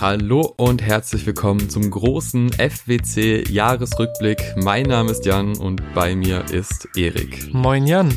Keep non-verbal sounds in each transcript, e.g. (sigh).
Hallo und herzlich willkommen zum großen FWC Jahresrückblick. Mein Name ist Jan und bei mir ist Erik. Moin Jan.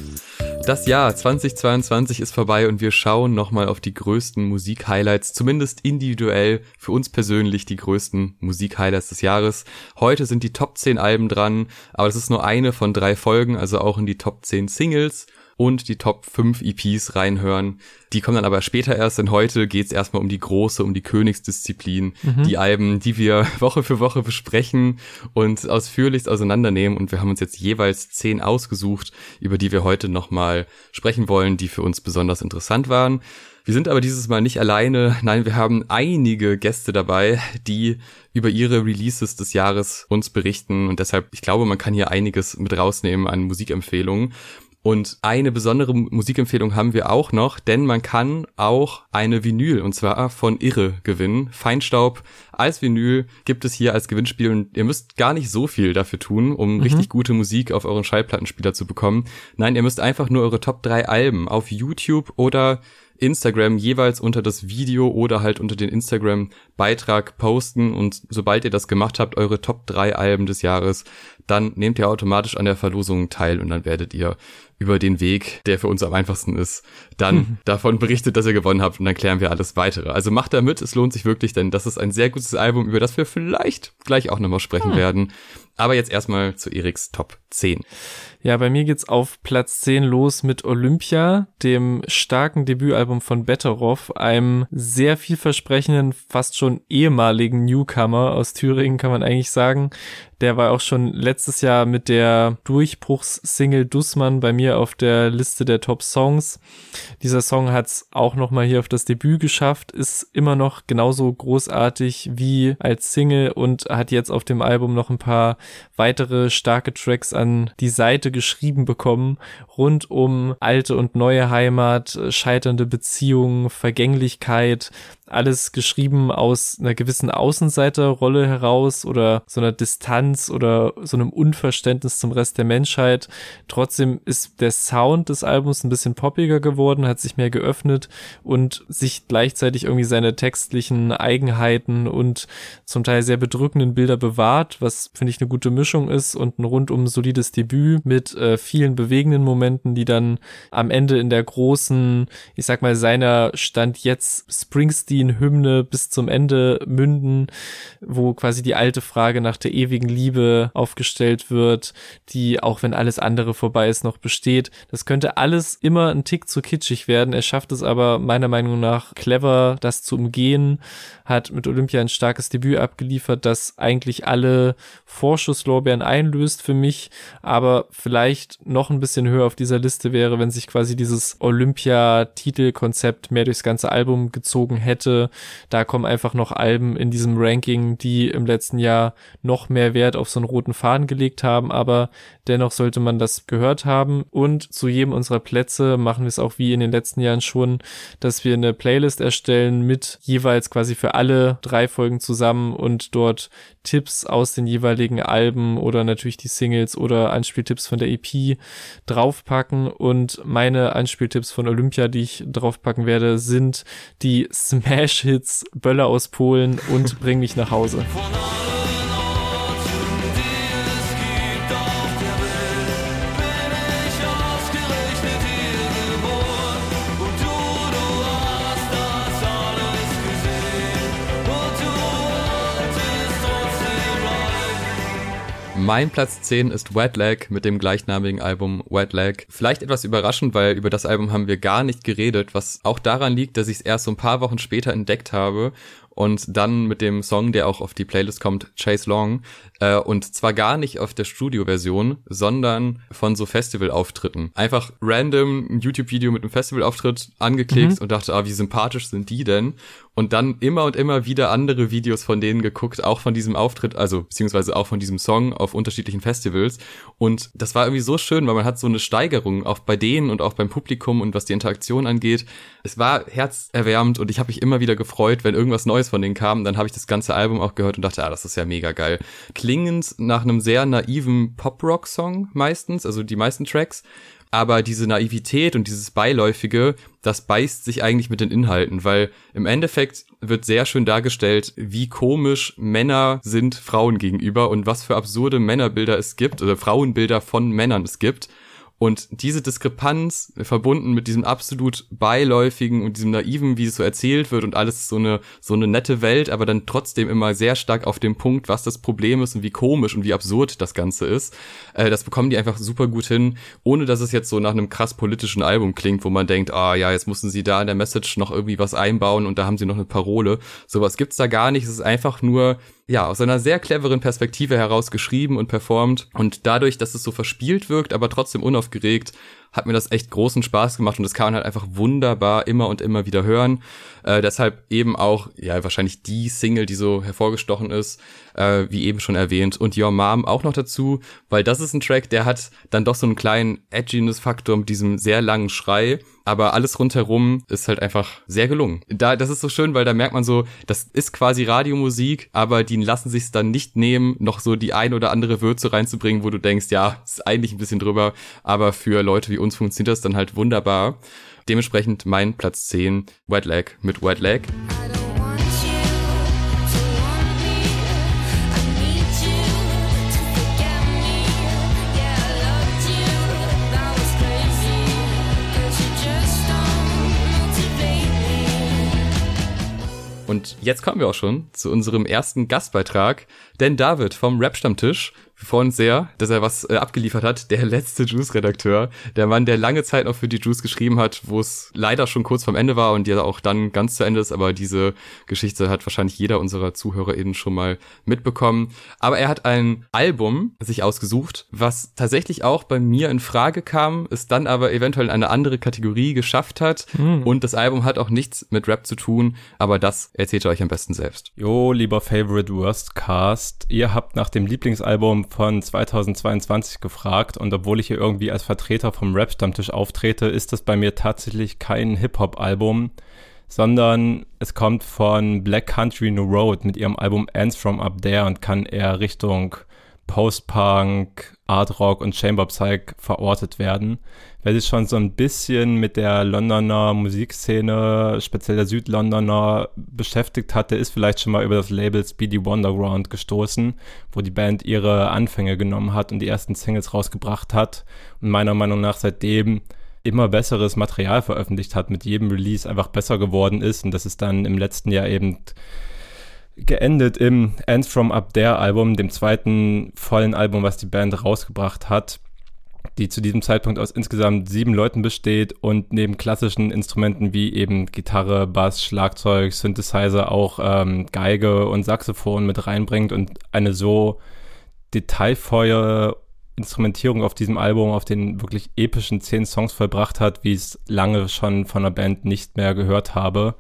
Das Jahr 2022 ist vorbei und wir schauen nochmal auf die größten Musik-Highlights, zumindest individuell für uns persönlich die größten Musik-Highlights des Jahres. Heute sind die Top 10 Alben dran, aber das ist nur eine von drei Folgen, also auch in die Top 10 Singles und die Top 5 EPs reinhören. Die kommen dann aber später erst, denn heute geht's erstmal um die große, um die Königsdisziplin, mhm. die Alben, die wir (laughs) Woche für Woche besprechen und ausführlichst auseinandernehmen. Und wir haben uns jetzt jeweils zehn ausgesucht, über die wir heute nochmal sprechen wollen, die für uns besonders interessant waren. Wir sind aber dieses Mal nicht alleine. Nein, wir haben einige Gäste dabei, die über ihre Releases des Jahres uns berichten. Und deshalb, ich glaube, man kann hier einiges mit rausnehmen an Musikempfehlungen. Und eine besondere Musikempfehlung haben wir auch noch, denn man kann auch eine Vinyl, und zwar von Irre, gewinnen. Feinstaub als Vinyl gibt es hier als Gewinnspiel und ihr müsst gar nicht so viel dafür tun, um mhm. richtig gute Musik auf euren Schallplattenspieler zu bekommen. Nein, ihr müsst einfach nur eure Top 3 Alben auf YouTube oder Instagram jeweils unter das Video oder halt unter den Instagram-Beitrag posten und sobald ihr das gemacht habt, eure Top 3 Alben des Jahres, dann nehmt ihr automatisch an der Verlosung teil und dann werdet ihr über den Weg, der für uns am einfachsten ist, dann mhm. (laughs) davon berichtet, dass ihr gewonnen habt und dann klären wir alles weitere. Also macht da mit, es lohnt sich wirklich, denn das ist ein sehr gutes Album, über das wir vielleicht gleich auch nochmal sprechen mhm. werden. Aber jetzt erstmal zu Eriks Top 10. Ja, bei mir geht's auf Platz 10 los mit Olympia, dem starken Debütalbum von Betteroff, einem sehr vielversprechenden, fast schon ehemaligen Newcomer aus Thüringen, kann man eigentlich sagen. Der war auch schon letztes Jahr mit der Durchbruchssingle Dussmann bei mir auf der Liste der Top Songs. Dieser Song hat's auch nochmal hier auf das Debüt geschafft, ist immer noch genauso großartig wie als Single und hat jetzt auf dem Album noch ein paar weitere starke Tracks an die Seite geschrieben bekommen, rund um alte und neue Heimat, scheiternde Beziehungen, Vergänglichkeit, alles geschrieben aus einer gewissen Außenseiterrolle heraus oder so einer Distanz oder so einem Unverständnis zum Rest der Menschheit. Trotzdem ist der Sound des Albums ein bisschen poppiger geworden, hat sich mehr geöffnet und sich gleichzeitig irgendwie seine textlichen Eigenheiten und zum Teil sehr bedrückenden Bilder bewahrt, was finde ich eine gute Mischung ist und ein rundum solides Debüt mit äh, vielen bewegenden Momenten, die dann am Ende in der großen, ich sag mal, seiner Stand jetzt Springsteen Springsteen-Hymne bis zum Ende münden, wo quasi die alte Frage nach der ewigen Liebe aufgestellt wird, die auch wenn alles andere vorbei ist, noch besteht. Das könnte alles immer ein Tick zu kitschig werden. Er schafft es aber meiner Meinung nach clever, das zu umgehen, hat mit Olympia ein starkes Debüt abgeliefert, das eigentlich alle Vorschusslorbeeren einlöst für mich, aber vielleicht noch ein bisschen höher auf dieser Liste wäre, wenn sich quasi dieses Olympia-Titelkonzept mehr durchs ganze Album gezogen hätte hätte. Da kommen einfach noch Alben in diesem Ranking, die im letzten Jahr noch mehr Wert auf so einen roten Faden gelegt haben, aber dennoch sollte man das gehört haben. Und zu jedem unserer Plätze machen wir es auch wie in den letzten Jahren schon, dass wir eine Playlist erstellen mit jeweils quasi für alle drei Folgen zusammen und dort Tipps aus den jeweiligen Alben oder natürlich die Singles oder Anspieltipps von der EP draufpacken. Und meine Anspieltipps von Olympia, die ich draufpacken werde, sind die Smash-Hits Böller aus Polen und Bring mich nach Hause. Mein Platz 10 ist Wet Leg mit dem gleichnamigen Album Wet Leg. Vielleicht etwas überraschend, weil über das Album haben wir gar nicht geredet, was auch daran liegt, dass ich es erst so ein paar Wochen später entdeckt habe und dann mit dem Song, der auch auf die Playlist kommt, Chase Long. Äh, und zwar gar nicht auf der Studio-Version, sondern von so Festival-Auftritten. Einfach random ein YouTube-Video mit einem Festival-Auftritt angeklickt mhm. und dachte, ah, wie sympathisch sind die denn? Und dann immer und immer wieder andere Videos von denen geguckt, auch von diesem Auftritt, also beziehungsweise auch von diesem Song auf unterschiedlichen Festivals. Und das war irgendwie so schön, weil man hat so eine Steigerung auch bei denen und auch beim Publikum und was die Interaktion angeht. Es war herzerwärmend und ich habe mich immer wieder gefreut, wenn irgendwas Neues von denen kam. Dann habe ich das ganze Album auch gehört und dachte, ah, das ist ja mega geil klingend nach einem sehr naiven Pop-Rock-Song meistens, also die meisten Tracks. Aber diese Naivität und dieses Beiläufige, das beißt sich eigentlich mit den Inhalten, weil im Endeffekt wird sehr schön dargestellt, wie komisch Männer sind Frauen gegenüber und was für absurde Männerbilder es gibt oder Frauenbilder von Männern es gibt. Und diese Diskrepanz verbunden mit diesem absolut beiläufigen und diesem naiven, wie es so erzählt wird und alles so eine, so eine nette Welt, aber dann trotzdem immer sehr stark auf dem Punkt, was das Problem ist und wie komisch und wie absurd das Ganze ist, äh, das bekommen die einfach super gut hin, ohne dass es jetzt so nach einem krass politischen Album klingt, wo man denkt, ah ja, jetzt mussten sie da in der Message noch irgendwie was einbauen und da haben sie noch eine Parole. Sowas gibt's da gar nicht. Es ist einfach nur ja, aus einer sehr cleveren Perspektive heraus geschrieben und performt. Und dadurch, dass es so verspielt wirkt, aber trotzdem unaufgeregt, hat mir das echt großen Spaß gemacht und das kann man halt einfach wunderbar immer und immer wieder hören. Äh, deshalb eben auch, ja, wahrscheinlich die Single, die so hervorgestochen ist, äh, wie eben schon erwähnt. Und Your Mom auch noch dazu, weil das ist ein Track, der hat dann doch so einen kleinen Edginess-Faktor mit diesem sehr langen Schrei. Aber alles rundherum ist halt einfach sehr gelungen. Da, das ist so schön, weil da merkt man so, das ist quasi Radiomusik, aber die lassen sich dann nicht nehmen, noch so die ein oder andere Würze reinzubringen, wo du denkst, ja, ist eigentlich ein bisschen drüber, aber für Leute wie uns funktioniert das dann halt wunderbar. Dementsprechend mein Platz 10, Wet Leg mit Wet Leg. Und jetzt kommen wir auch schon zu unserem ersten Gastbeitrag, denn David vom Rap-Stammtisch wir freuen uns sehr, dass er was äh, abgeliefert hat. Der letzte Juice-Redakteur, der Mann, der lange Zeit noch für die Juice geschrieben hat, wo es leider schon kurz vorm Ende war und ja auch dann ganz zu Ende ist. Aber diese Geschichte hat wahrscheinlich jeder unserer ZuhörerInnen schon mal mitbekommen. Aber er hat ein Album sich ausgesucht, was tatsächlich auch bei mir in Frage kam, es dann aber eventuell in eine andere Kategorie geschafft hat. Mhm. Und das Album hat auch nichts mit Rap zu tun, aber das erzählt ihr euch am besten selbst. Jo, lieber Favorite Worst Cast, ihr habt nach dem Lieblingsalbum von 2022 gefragt und obwohl ich hier irgendwie als Vertreter vom Rap-Stammtisch auftrete, ist das bei mir tatsächlich kein Hip-Hop-Album, sondern es kommt von Black Country New Road mit ihrem Album Ends From Up There und kann eher Richtung Post-Punk, Art Rock und Chamber Psych verortet werden. Wer sich schon so ein bisschen mit der Londoner Musikszene, speziell der Südlondoner, beschäftigt hatte, ist vielleicht schon mal über das Label Speedy Wonderground gestoßen, wo die Band ihre Anfänge genommen hat und die ersten Singles rausgebracht hat und meiner Meinung nach seitdem immer besseres Material veröffentlicht hat, mit jedem Release einfach besser geworden ist und das ist dann im letzten Jahr eben geendet im Ends From Up There Album, dem zweiten vollen Album, was die Band rausgebracht hat, die zu diesem Zeitpunkt aus insgesamt sieben Leuten besteht und neben klassischen Instrumenten wie eben Gitarre, Bass, Schlagzeug, Synthesizer auch ähm, Geige und Saxophon mit reinbringt und eine so detailvolle Instrumentierung auf diesem Album, auf den wirklich epischen zehn Songs vollbracht hat, wie ich es lange schon von der Band nicht mehr gehört habe.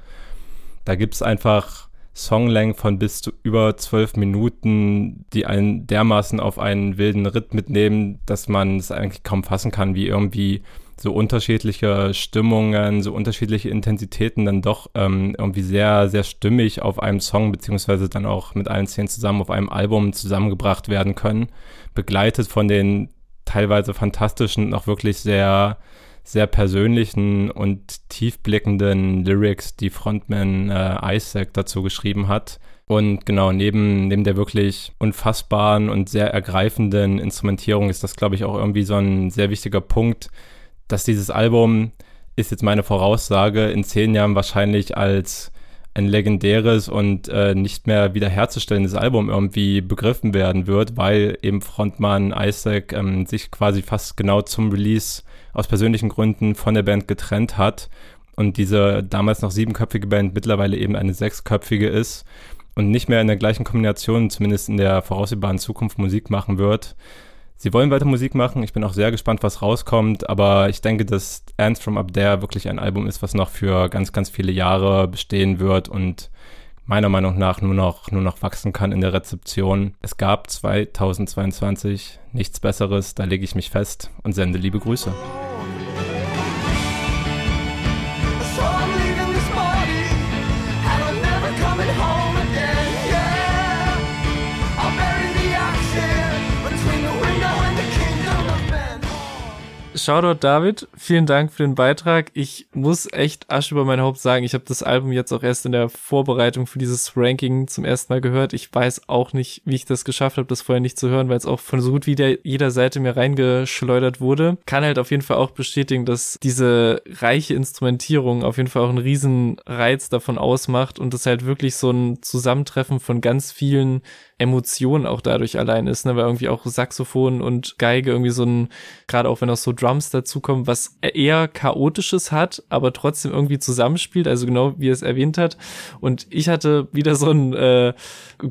Da gibt es einfach Songlängen von bis zu über zwölf Minuten, die einen dermaßen auf einen wilden Ritt mitnehmen, dass man es eigentlich kaum fassen kann, wie irgendwie so unterschiedliche Stimmungen, so unterschiedliche Intensitäten dann doch ähm, irgendwie sehr, sehr stimmig auf einem Song, beziehungsweise dann auch mit allen zehn zusammen auf einem Album zusammengebracht werden können, begleitet von den teilweise fantastischen, auch wirklich sehr sehr persönlichen und tiefblickenden Lyrics, die Frontman äh, Isaac dazu geschrieben hat. Und genau, neben, neben der wirklich unfassbaren und sehr ergreifenden Instrumentierung ist das, glaube ich, auch irgendwie so ein sehr wichtiger Punkt, dass dieses Album, ist jetzt meine Voraussage, in zehn Jahren wahrscheinlich als ein legendäres und äh, nicht mehr wiederherzustellendes Album irgendwie begriffen werden wird, weil eben Frontmann Isaac ähm, sich quasi fast genau zum Release aus persönlichen Gründen von der Band getrennt hat und diese damals noch siebenköpfige Band mittlerweile eben eine sechsköpfige ist und nicht mehr in der gleichen Kombination, zumindest in der voraussehbaren Zukunft, Musik machen wird. Sie wollen weiter Musik machen. Ich bin auch sehr gespannt, was rauskommt. Aber ich denke, dass Ants from Up There wirklich ein Album ist, was noch für ganz, ganz viele Jahre bestehen wird und meiner Meinung nach nur noch, nur noch wachsen kann in der Rezeption. Es gab 2022 nichts Besseres. Da lege ich mich fest und sende liebe Grüße. Shoutout David, vielen Dank für den Beitrag. Ich muss echt Asch über mein Haupt sagen, ich habe das Album jetzt auch erst in der Vorbereitung für dieses Ranking zum ersten Mal gehört. Ich weiß auch nicht, wie ich das geschafft habe, das vorher nicht zu hören, weil es auch von so gut wie der, jeder Seite mir reingeschleudert wurde. Kann halt auf jeden Fall auch bestätigen, dass diese reiche Instrumentierung auf jeden Fall auch einen riesen Reiz davon ausmacht und das halt wirklich so ein Zusammentreffen von ganz vielen Emotionen auch dadurch allein ist, ne, weil irgendwie auch Saxophon und Geige irgendwie so ein, gerade auch wenn auch so Drums dazukommen, was eher chaotisches hat, aber trotzdem irgendwie zusammenspielt, also genau wie es erwähnt hat. Und ich hatte wieder so einen äh,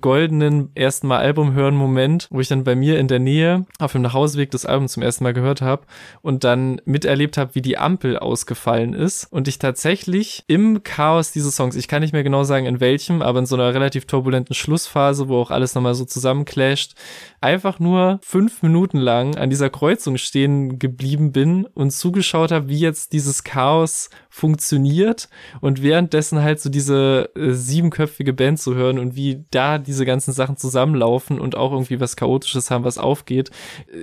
goldenen ersten Mal Album hören Moment, wo ich dann bei mir in der Nähe auf dem Nachhauseweg das Album zum ersten Mal gehört habe und dann miterlebt habe, wie die Ampel ausgefallen ist und ich tatsächlich im Chaos dieses Songs, ich kann nicht mehr genau sagen in welchem, aber in so einer relativ turbulenten Schlussphase, wo auch alles nochmal so zusammenclasht, einfach nur fünf Minuten lang an dieser Kreuzung stehen geblieben bin und zugeschaut habe, wie jetzt dieses Chaos funktioniert und währenddessen halt so diese äh, siebenköpfige Band zu hören und wie da diese ganzen Sachen zusammenlaufen und auch irgendwie was Chaotisches haben, was aufgeht.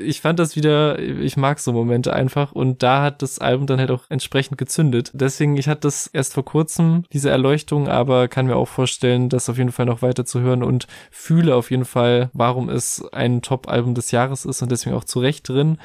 Ich fand das wieder, ich mag so Momente einfach und da hat das Album dann halt auch entsprechend gezündet. Deswegen, ich hatte das erst vor kurzem, diese Erleuchtung, aber kann mir auch vorstellen, das auf jeden Fall noch weiter zu hören und fühle auf jeden Fall, warum es ein Top-Album des Jahres ist und deswegen auch zu Recht drin.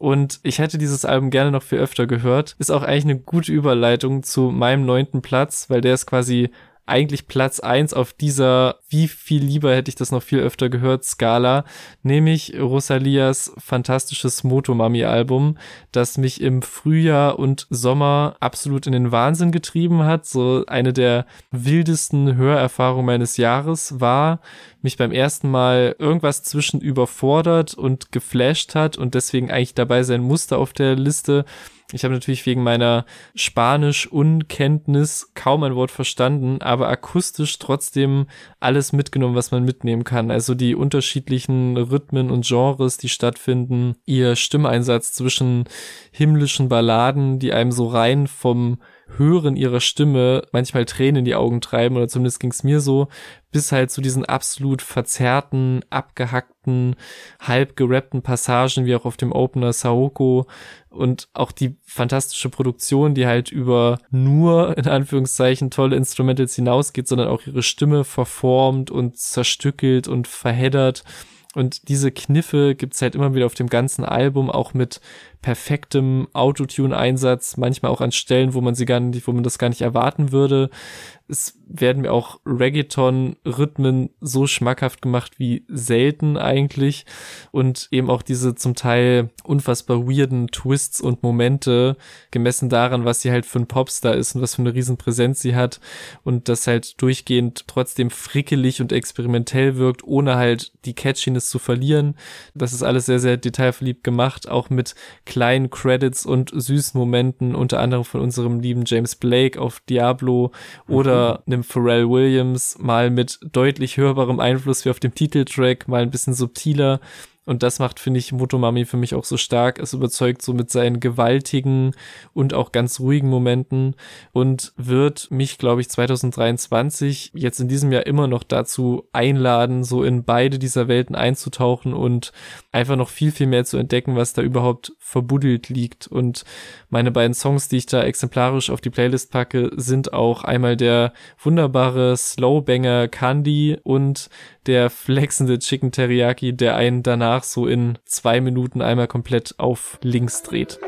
Und ich hätte dieses Album gerne noch viel öfter gehört. Ist auch eigentlich eine gute Überleitung zu meinem neunten Platz, weil der ist quasi eigentlich Platz eins auf dieser wie viel lieber hätte ich das noch viel öfter gehört Skala, nämlich Rosalias fantastisches Motomami Album, das mich im Frühjahr und Sommer absolut in den Wahnsinn getrieben hat, so eine der wildesten Hörerfahrungen meines Jahres war, mich beim ersten Mal irgendwas zwischen überfordert und geflasht hat und deswegen eigentlich dabei sein musste auf der Liste ich habe natürlich wegen meiner Spanisch-Unkenntnis kaum ein Wort verstanden, aber akustisch trotzdem alles mitgenommen, was man mitnehmen kann. Also die unterschiedlichen Rhythmen und Genres, die stattfinden, ihr Stimmeinsatz zwischen himmlischen Balladen, die einem so rein vom Hören ihrer Stimme manchmal Tränen in die Augen treiben, oder zumindest ging es mir so, bis halt zu diesen absolut verzerrten, abgehackten, halb gerappten Passagen, wie auch auf dem Opener Saoko und auch die fantastische Produktion, die halt über nur, in Anführungszeichen, tolle Instrumentals hinausgeht, sondern auch ihre Stimme verformt und zerstückelt und verheddert. Und diese Kniffe gibt's halt immer wieder auf dem ganzen Album, auch mit perfektem Autotune-Einsatz, manchmal auch an Stellen, wo man sie gar nicht, wo man das gar nicht erwarten würde. Es werden mir auch Reggaeton-Rhythmen so schmackhaft gemacht wie selten eigentlich. Und eben auch diese zum Teil unfassbar weirden Twists und Momente, gemessen daran, was sie halt für ein Popstar ist und was für eine Riesenpräsenz sie hat. Und das halt durchgehend trotzdem frickelig und experimentell wirkt, ohne halt die Catchiness zu verlieren. Das ist alles sehr, sehr detailverliebt gemacht, auch mit kleinen Credits und süßen Momenten, unter anderem von unserem lieben James Blake auf Diablo oder mhm. einem Pharrell Williams, mal mit deutlich hörbarem Einfluss wie auf dem Titeltrack, mal ein bisschen subtiler und das macht, finde ich, Motomami für mich auch so stark. Es überzeugt so mit seinen gewaltigen und auch ganz ruhigen Momenten und wird mich, glaube ich, 2023 jetzt in diesem Jahr immer noch dazu einladen, so in beide dieser Welten einzutauchen und einfach noch viel, viel mehr zu entdecken, was da überhaupt verbuddelt liegt. Und meine beiden Songs, die ich da exemplarisch auf die Playlist packe, sind auch einmal der wunderbare Slowbanger Candy und der flexende Chicken Teriyaki, der einen danach so in zwei Minuten einmal komplett auf links dreht.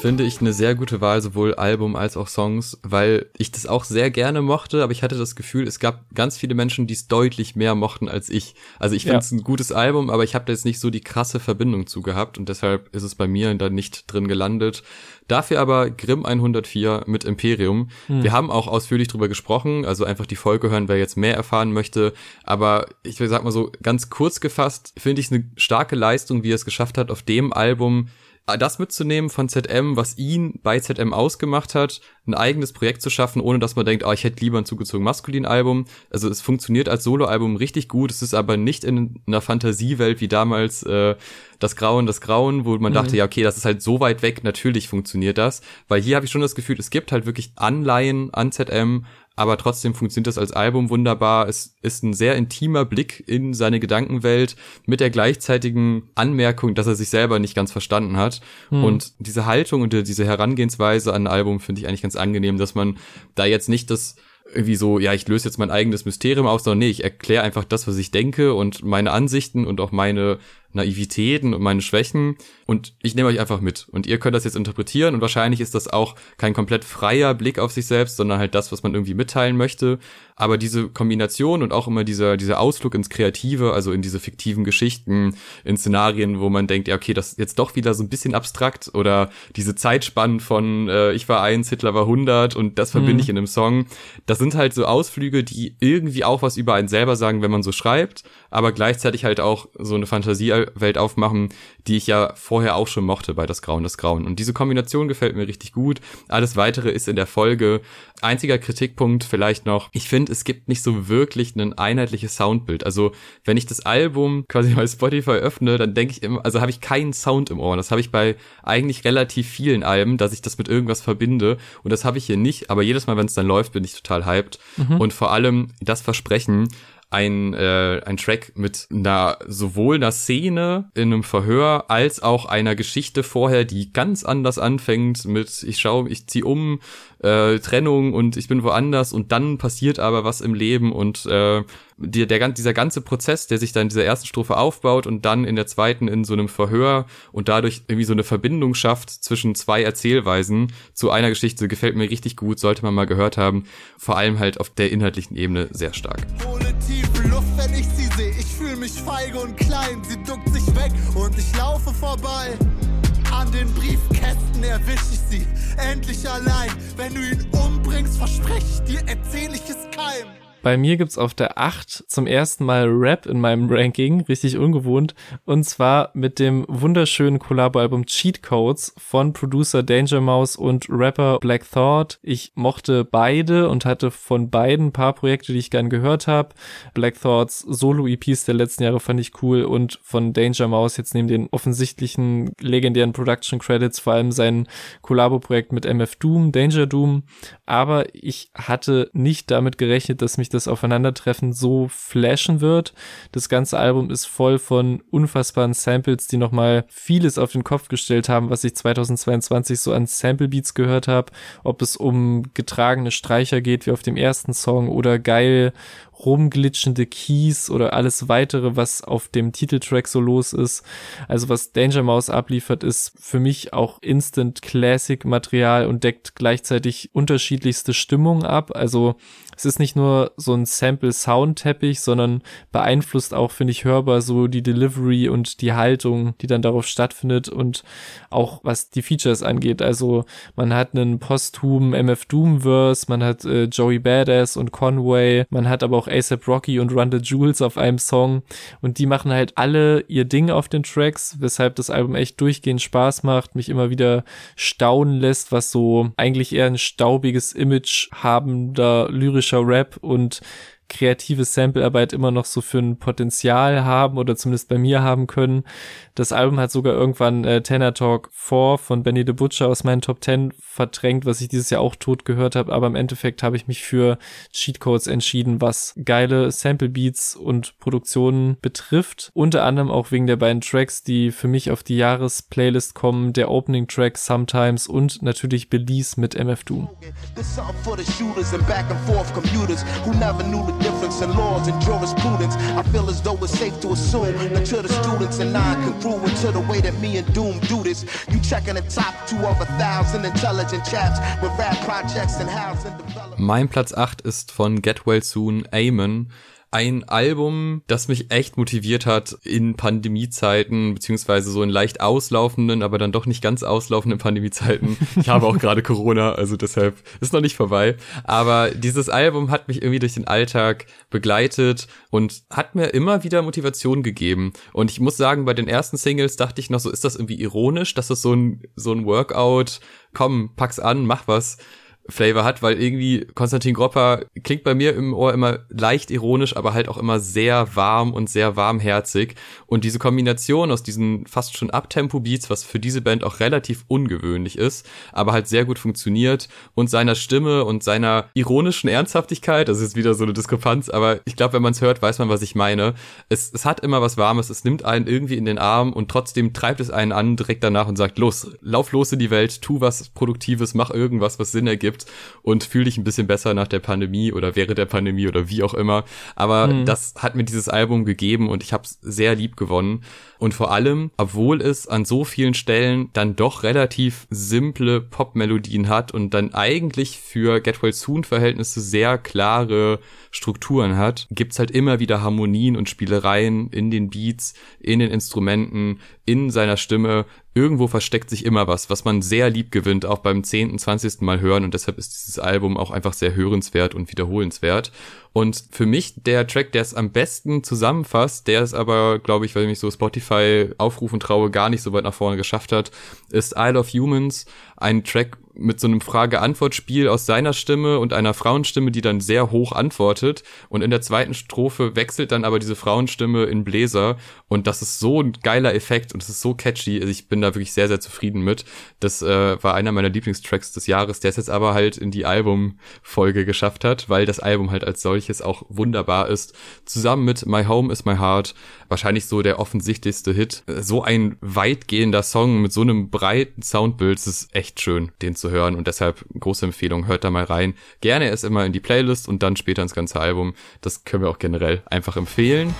Finde ich eine sehr gute Wahl, sowohl Album als auch Songs, weil ich das auch sehr gerne mochte, aber ich hatte das Gefühl, es gab ganz viele Menschen, die es deutlich mehr mochten als ich. Also ich finde es ja. ein gutes Album, aber ich habe da jetzt nicht so die krasse Verbindung zu gehabt und deshalb ist es bei mir da nicht drin gelandet. Dafür aber Grimm 104 mit Imperium. Hm. Wir haben auch ausführlich drüber gesprochen, also einfach die Folge hören, wer jetzt mehr erfahren möchte. Aber ich sag mal so ganz kurz gefasst, finde ich es eine starke Leistung, wie er es geschafft hat, auf dem Album das mitzunehmen von ZM, was ihn bei ZM ausgemacht hat, ein eigenes Projekt zu schaffen, ohne dass man denkt, oh, ich hätte lieber ein zugezogen maskulin Album. Also es funktioniert als Soloalbum richtig gut, es ist aber nicht in einer Fantasiewelt wie damals äh, das Grauen, das Grauen, wo man mhm. dachte, ja, okay, das ist halt so weit weg, natürlich funktioniert das, weil hier habe ich schon das Gefühl, es gibt halt wirklich Anleihen an ZM, aber trotzdem funktioniert das als Album wunderbar. Es ist ein sehr intimer Blick in seine Gedankenwelt mit der gleichzeitigen Anmerkung, dass er sich selber nicht ganz verstanden hat. Hm. Und diese Haltung und diese Herangehensweise an ein Album finde ich eigentlich ganz angenehm, dass man da jetzt nicht das irgendwie so, ja, ich löse jetzt mein eigenes Mysterium auf, sondern nee, ich erkläre einfach das, was ich denke und meine Ansichten und auch meine Naivitäten und meine Schwächen und ich nehme euch einfach mit und ihr könnt das jetzt interpretieren und wahrscheinlich ist das auch kein komplett freier Blick auf sich selbst, sondern halt das, was man irgendwie mitteilen möchte. Aber diese Kombination und auch immer dieser, dieser Ausflug ins Kreative, also in diese fiktiven Geschichten, in Szenarien, wo man denkt, ja, okay, das ist jetzt doch wieder so ein bisschen abstrakt oder diese Zeitspannen von äh, ich war eins, Hitler war 100 und das verbinde mhm. ich in einem Song. Das sind halt so Ausflüge, die irgendwie auch was über einen selber sagen, wenn man so schreibt, aber gleichzeitig halt auch so eine Fantasie Welt aufmachen, die ich ja vorher auch schon mochte bei Das Grauen, das Grauen. Und diese Kombination gefällt mir richtig gut. Alles weitere ist in der Folge. Einziger Kritikpunkt vielleicht noch. Ich finde, es gibt nicht so wirklich ein einheitliches Soundbild. Also, wenn ich das Album quasi (laughs) bei Spotify öffne, dann denke ich immer, also habe ich keinen Sound im Ohr. Das habe ich bei eigentlich relativ vielen Alben, dass ich das mit irgendwas verbinde. Und das habe ich hier nicht. Aber jedes Mal, wenn es dann läuft, bin ich total hyped. Mhm. Und vor allem das Versprechen, ein, äh, ein Track mit einer sowohl einer Szene in einem Verhör als auch einer Geschichte vorher, die ganz anders anfängt mit ich schau, ich zieh um, äh, Trennung und ich bin woanders und dann passiert aber was im Leben und äh, die, der, dieser ganze Prozess, der sich dann in dieser ersten Strophe aufbaut und dann in der zweiten in so einem Verhör und dadurch irgendwie so eine Verbindung schafft zwischen zwei Erzählweisen zu einer Geschichte, gefällt mir richtig gut, sollte man mal gehört haben. Vor allem halt auf der inhaltlichen Ebene sehr stark. Ohne mich feige und klein, sie duckt sich weg und ich laufe vorbei. An den Briefkästen erwisch ich sie, endlich allein. Wenn du ihn umbringst, versprech ich dir, erzähl ich es keinem. Bei mir gibt's auf der 8 zum ersten Mal Rap in meinem Ranking, richtig ungewohnt, und zwar mit dem wunderschönen Collabo-Album Cheat Codes von Producer Danger Mouse und Rapper Black Thought. Ich mochte beide und hatte von beiden ein paar Projekte, die ich gern gehört habe. Black Thoughts Solo-EPs der letzten Jahre fand ich cool und von Danger Mouse jetzt neben den offensichtlichen legendären Production Credits vor allem sein Collabo-Projekt mit MF Doom, Danger Doom. Aber ich hatte nicht damit gerechnet, dass mich das Aufeinandertreffen so flashen wird. Das ganze Album ist voll von unfassbaren Samples, die nochmal vieles auf den Kopf gestellt haben, was ich 2022 so an Sample Beats gehört habe. Ob es um getragene Streicher geht, wie auf dem ersten Song, oder geil rumglitschende Keys oder alles weitere, was auf dem Titeltrack so los ist. Also was Danger Mouse abliefert, ist für mich auch Instant Classic Material und deckt gleichzeitig unterschiedlichste Stimmungen ab. Also es ist nicht nur so ein Sample-Sound-Teppich, sondern beeinflusst auch, finde ich, hörbar so die Delivery und die Haltung, die dann darauf stattfindet und auch was die Features angeht. Also man hat einen posthumen MF Doom-Verse, man hat äh, Joey Badass und Conway, man hat aber auch ASAP Rocky und Run the Jewels auf einem Song. Und die machen halt alle ihr Ding auf den Tracks, weshalb das Album echt durchgehend Spaß macht, mich immer wieder staunen lässt, was so eigentlich eher ein staubiges Image habender lyrischer Rap und kreative Samplearbeit immer noch so für ein Potenzial haben oder zumindest bei mir haben können. Das Album hat sogar irgendwann äh, Tenor Talk 4 von Benny the Butcher aus meinen Top 10 verdrängt, was ich dieses Jahr auch tot gehört habe, aber im Endeffekt habe ich mich für Cheatcodes entschieden, was geile Sample Beats und Produktionen betrifft. Unter anderem auch wegen der beiden Tracks, die für mich auf die Jahresplaylist kommen, der Opening Track Sometimes und natürlich Belize mit MF Doom difference in laws and jurisprudence. I feel as though it's safe to assume that to the students and non-congruent to the way that me and Doom do this. You checking the top two of a thousand intelligent chaps with rap projects and house and development. Mein Platz 8 ist von Get Well Soon, Amen. Ein Album, das mich echt motiviert hat in Pandemiezeiten, beziehungsweise so in leicht auslaufenden, aber dann doch nicht ganz auslaufenden Pandemiezeiten. Ich habe auch gerade Corona, also deshalb ist noch nicht vorbei. Aber dieses Album hat mich irgendwie durch den Alltag begleitet und hat mir immer wieder Motivation gegeben. Und ich muss sagen, bei den ersten Singles dachte ich noch so, ist das irgendwie ironisch, dass es so ein, so ein Workout, komm, pack's an, mach was Flavor hat, weil irgendwie Konstantin Gropper klingt bei mir im Ohr immer leicht ironisch, aber halt auch immer sehr warm und sehr warmherzig. Und diese Kombination aus diesen fast schon Abtempo-Beats, was für diese Band auch relativ ungewöhnlich ist, aber halt sehr gut funktioniert und seiner Stimme und seiner ironischen Ernsthaftigkeit, das ist wieder so eine Diskrepanz, aber ich glaube, wenn man es hört, weiß man, was ich meine. Es, es hat immer was Warmes, es nimmt einen irgendwie in den Arm und trotzdem treibt es einen an direkt danach und sagt, los, lauf los in die Welt, tu was Produktives, mach irgendwas, was Sinn ergibt gibt und fühl dich ein bisschen besser nach der Pandemie oder während der Pandemie oder wie auch immer. Aber mhm. das hat mir dieses Album gegeben und ich habe es sehr lieb gewonnen. Und vor allem, obwohl es an so vielen Stellen dann doch relativ simple Popmelodien hat und dann eigentlich für Get Well Soon Verhältnisse sehr klare Strukturen hat, gibt's halt immer wieder Harmonien und Spielereien in den Beats, in den Instrumenten, in seiner Stimme. Irgendwo versteckt sich immer was, was man sehr lieb gewinnt, auch beim zehnten, zwanzigsten Mal hören. Und deshalb ist dieses Album auch einfach sehr hörenswert und wiederholenswert. Und für mich der Track, der es am besten zusammenfasst, der es aber, glaube ich, weil ich mich so Spotify aufrufen traue, gar nicht so weit nach vorne geschafft hat, ist Isle of Humans, ein Track, mit so einem Frage-Antwort-Spiel aus seiner Stimme und einer Frauenstimme, die dann sehr hoch antwortet. Und in der zweiten Strophe wechselt dann aber diese Frauenstimme in Bläser. Und das ist so ein geiler Effekt und es ist so catchy. Also ich bin da wirklich sehr, sehr zufrieden mit. Das äh, war einer meiner Lieblingstracks des Jahres, der es jetzt aber halt in die Albumfolge geschafft hat, weil das Album halt als solches auch wunderbar ist. Zusammen mit My Home is My Heart, wahrscheinlich so der offensichtlichste Hit. So ein weitgehender Song mit so einem breiten Soundbild, das ist echt schön, den zu hören und deshalb große Empfehlung, hört da mal rein. Gerne erst immer in die Playlist und dann später ins ganze Album. Das können wir auch generell einfach empfehlen.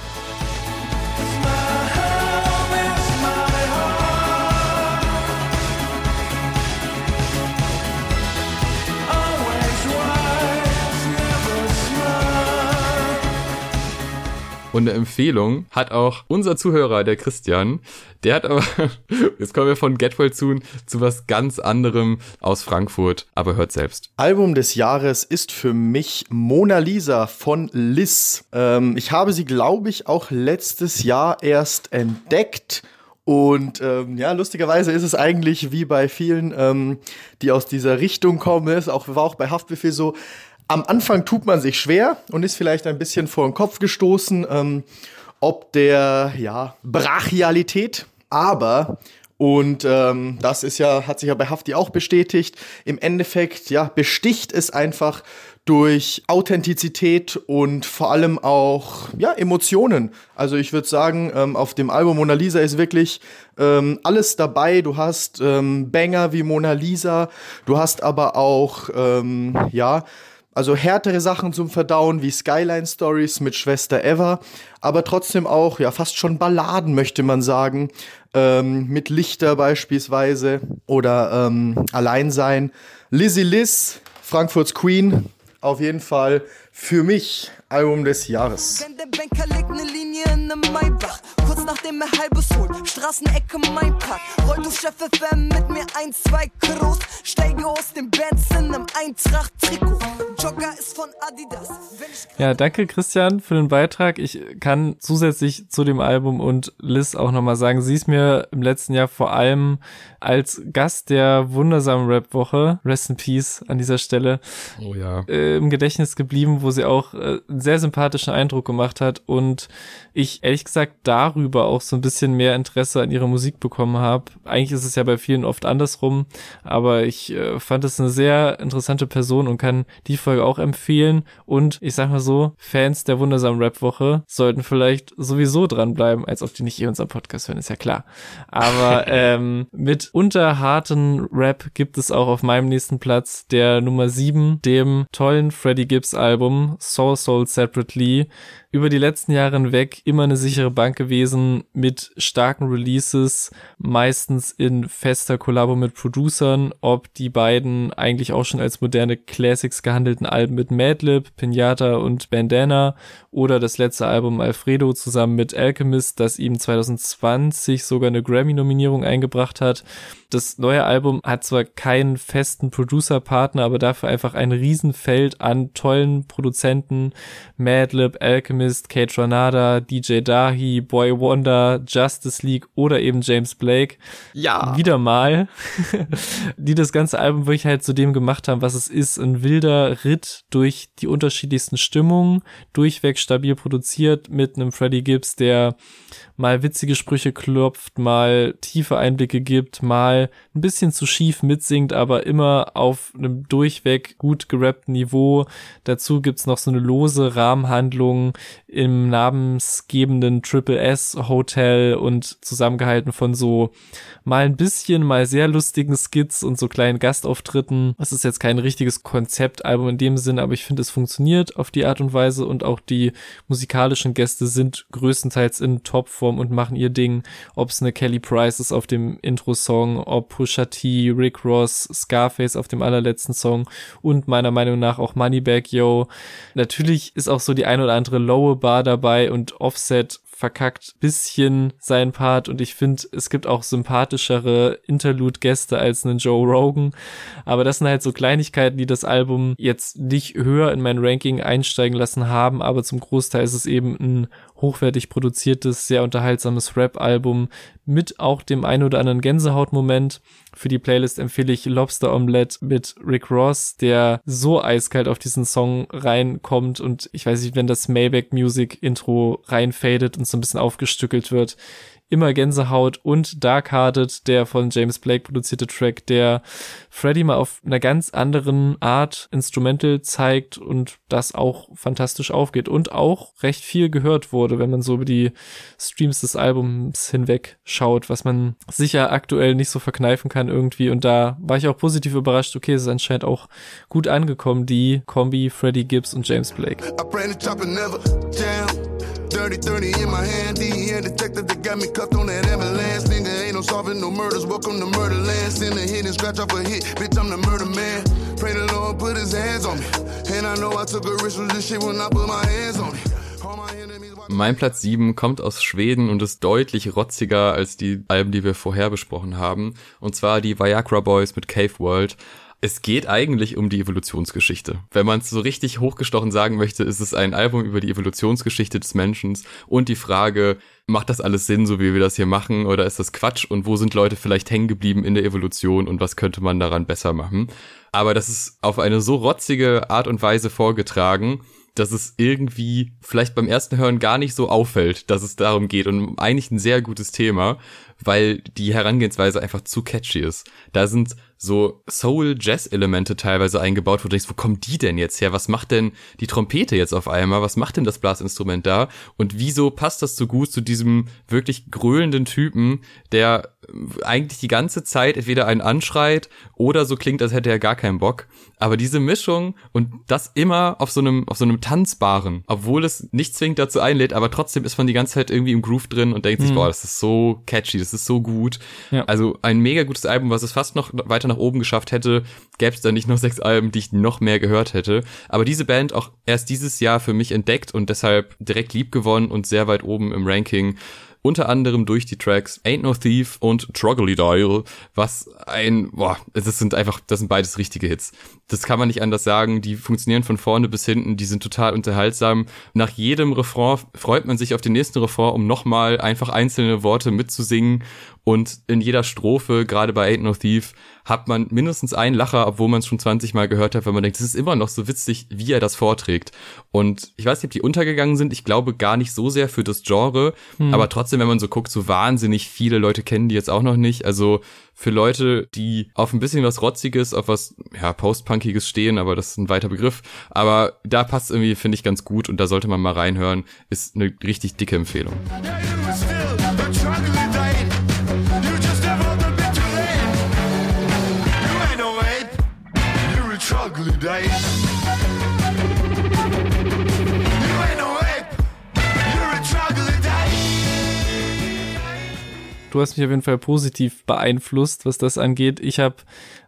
Und eine Empfehlung hat auch unser Zuhörer, der Christian. Der hat aber, (laughs) jetzt kommen wir von Get Well zu was ganz anderem aus Frankfurt. Aber hört selbst. Album des Jahres ist für mich Mona Lisa von Liz. Ähm, ich habe sie, glaube ich, auch letztes Jahr erst entdeckt. Und ähm, ja, lustigerweise ist es eigentlich wie bei vielen, ähm, die aus dieser Richtung kommen, ist auch, war auch bei Haftbefehl so, am Anfang tut man sich schwer und ist vielleicht ein bisschen vor den Kopf gestoßen, ähm, ob der ja, Brachialität, aber und ähm, das ist ja, hat sich ja bei Hafti auch bestätigt. Im Endeffekt, ja, besticht es einfach durch Authentizität und vor allem auch ja, Emotionen. Also ich würde sagen, ähm, auf dem Album Mona Lisa ist wirklich ähm, alles dabei. Du hast ähm, Banger wie Mona Lisa, du hast aber auch ähm, ja also härtere Sachen zum Verdauen wie Skyline Stories mit Schwester Eva, aber trotzdem auch ja fast schon Balladen möchte man sagen ähm, mit Lichter beispielsweise oder ähm, Alleinsein. Lizzie Liz, Frankfurts Queen, auf jeden Fall für mich Album des Jahres. Wenn der Banker legt eine Linie in einem Maybach, kurz nachdem er halbes holt, Straßenecke mein Park, rollt auf Chef FM mit mir ein, zwei Kros, steige aus dem Benz in einem Eintracht-Trikot, Jogger ist von Adidas. Ja, danke Christian für den Beitrag. Ich kann zusätzlich zu dem Album und Liz auch nochmal sagen, sie ist mir im letzten Jahr vor allem als Gast der wundersamen Rap-Woche, Rest in Peace an dieser Stelle, oh ja. äh, im Gedächtnis geblieben, wo sie auch äh, einen sehr sympathischen Eindruck gemacht hat und ich ehrlich gesagt darüber auch so ein bisschen mehr Interesse an ihrer Musik bekommen habe. Eigentlich ist es ja bei vielen oft andersrum, aber ich äh, fand es eine sehr interessante Person und kann die Folge auch empfehlen. Und ich sag mal so, Fans der wundersamen Rap-Woche sollten vielleicht sowieso dranbleiben, als ob die nicht eh unseren Podcast hören, ist ja klar. Aber (laughs) ähm, mit unterharten Rap gibt es auch auf meinem nächsten Platz der Nummer 7, dem tollen Freddie Gibbs Album Soul Soul Separately über die letzten Jahre hinweg immer eine sichere Bank gewesen mit starken Releases, meistens in fester Kollabo mit Producern, ob die beiden eigentlich auch schon als moderne Classics gehandelten Alben mit Madlib, Pinata und Bandana oder das letzte Album Alfredo zusammen mit Alchemist, das ihm 2020 sogar eine Grammy-Nominierung eingebracht hat. Das neue Album hat zwar keinen festen Producer-Partner, aber dafür einfach ein Riesenfeld an tollen Produzenten. Madlib, Alchemist, Kate Ranada, DJ Dahi, Boy Wonder, Justice League oder eben James Blake. Ja. Wieder mal. (laughs) die das ganze Album wirklich halt zu dem gemacht haben, was es ist. Ein wilder Ritt durch die unterschiedlichsten Stimmungen, durchweg stabil produziert mit einem Freddie Gibbs, der mal witzige Sprüche klopft, mal tiefe Einblicke gibt, mal ein bisschen zu schief mitsingt, aber immer auf einem durchweg gut gerappten Niveau. Dazu gibt's noch so eine lose Rahmenhandlung im namensgebenden Triple S Hotel und zusammengehalten von so mal ein bisschen, mal sehr lustigen Skits und so kleinen Gastauftritten. Es ist jetzt kein richtiges Konzeptalbum in dem Sinne, aber ich finde, es funktioniert auf die Art und Weise und auch die musikalischen Gäste sind größtenteils in Topform und machen ihr Ding. Ob es eine Kelly Price ist auf dem Intro-Song, ob Pusha T, Rick Ross, Scarface auf dem allerletzten Song und meiner Meinung nach auch Moneybag Yo. Natürlich ist auch so die ein oder andere lowe Bar dabei und Offset verkackt bisschen sein Part und ich finde, es gibt auch sympathischere Interlude-Gäste als einen Joe Rogan. Aber das sind halt so Kleinigkeiten, die das Album jetzt nicht höher in mein Ranking einsteigen lassen haben, aber zum Großteil ist es eben ein hochwertig produziertes, sehr unterhaltsames Rap-Album mit auch dem ein oder anderen Gänsehautmoment. Für die Playlist empfehle ich Lobster Omelette mit Rick Ross, der so eiskalt auf diesen Song reinkommt und ich weiß nicht, wenn das Maybach Music Intro reinfadet und so ein bisschen aufgestückelt wird. Immer Gänsehaut und Dark Hearted, der von James Blake produzierte Track, der Freddy mal auf einer ganz anderen Art Instrumental zeigt und das auch fantastisch aufgeht und auch recht viel gehört wurde, wenn man so über die Streams des Albums hinweg schaut, was man sicher aktuell nicht so verkneifen kann irgendwie. Und da war ich auch positiv überrascht, okay, es ist anscheinend auch gut angekommen, die Kombi Freddie Gibbs und James Blake. Dirty 30 in my hand, DEA detective that got me cuffed on that ambulance. Nigga ain't no solving no murders, welcome to murderland. Send a hit and scratch off a hit, bitch, I'm the murder man. Pray the Lord put his hands on me. And I know I took a risk with this shit when I put my hands on it. Mein Platz 7 kommt aus Schweden und ist deutlich rotziger als die Alben, die wir vorher besprochen haben. Und zwar die Viagra Boys mit Cave World. Es geht eigentlich um die Evolutionsgeschichte. Wenn man es so richtig hochgestochen sagen möchte, ist es ein Album über die Evolutionsgeschichte des Menschen und die Frage, macht das alles Sinn, so wie wir das hier machen, oder ist das Quatsch und wo sind Leute vielleicht hängen geblieben in der Evolution und was könnte man daran besser machen? Aber das ist auf eine so rotzige Art und Weise vorgetragen, dass es irgendwie vielleicht beim ersten Hören gar nicht so auffällt, dass es darum geht und eigentlich ein sehr gutes Thema, weil die Herangehensweise einfach zu catchy ist. Da sind so Soul-Jazz-Elemente teilweise eingebaut, wo du denkst, wo kommen die denn jetzt her? Was macht denn die Trompete jetzt auf einmal? Was macht denn das Blasinstrument da? Und wieso passt das so gut zu diesem wirklich gröhlenden Typen, der eigentlich die ganze Zeit entweder einen anschreit oder so klingt, als hätte er gar keinen Bock. Aber diese Mischung und das immer auf so einem, auf so einem tanzbaren, obwohl es nicht zwingend dazu einlädt, aber trotzdem ist man die ganze Zeit irgendwie im Groove drin und denkt mhm. sich, boah, das ist so catchy, das ist so gut. Ja. Also ein mega gutes Album, was es fast noch weiter nach oben geschafft hätte, gäbe es da nicht noch sechs Alben, die ich noch mehr gehört hätte. Aber diese Band auch erst dieses Jahr für mich entdeckt und deshalb direkt lieb gewonnen und sehr weit oben im Ranking unter anderem durch die Tracks Ain't No Thief und Troggly Dial, was ein, boah, das sind einfach, das sind beides richtige Hits. Das kann man nicht anders sagen, die funktionieren von vorne bis hinten, die sind total unterhaltsam. Nach jedem Refrain freut man sich auf den nächsten Refrain, um nochmal einfach einzelne Worte mitzusingen und in jeder Strophe, gerade bei Ain't No Thief, hat man mindestens einen Lacher, obwohl man es schon 20 Mal gehört hat, weil man denkt, es ist immer noch so witzig, wie er das vorträgt. Und ich weiß nicht, ob die untergegangen sind. Ich glaube gar nicht so sehr für das Genre. Hm. Aber trotzdem, wenn man so guckt, so wahnsinnig viele Leute kennen die jetzt auch noch nicht. Also für Leute, die auf ein bisschen was Rotziges, auf was, ja, Postpunkiges stehen, aber das ist ein weiter Begriff. Aber da passt irgendwie, finde ich, ganz gut und da sollte man mal reinhören. Ist eine richtig dicke Empfehlung. Du hast mich auf jeden Fall positiv beeinflusst, was das angeht. Ich habe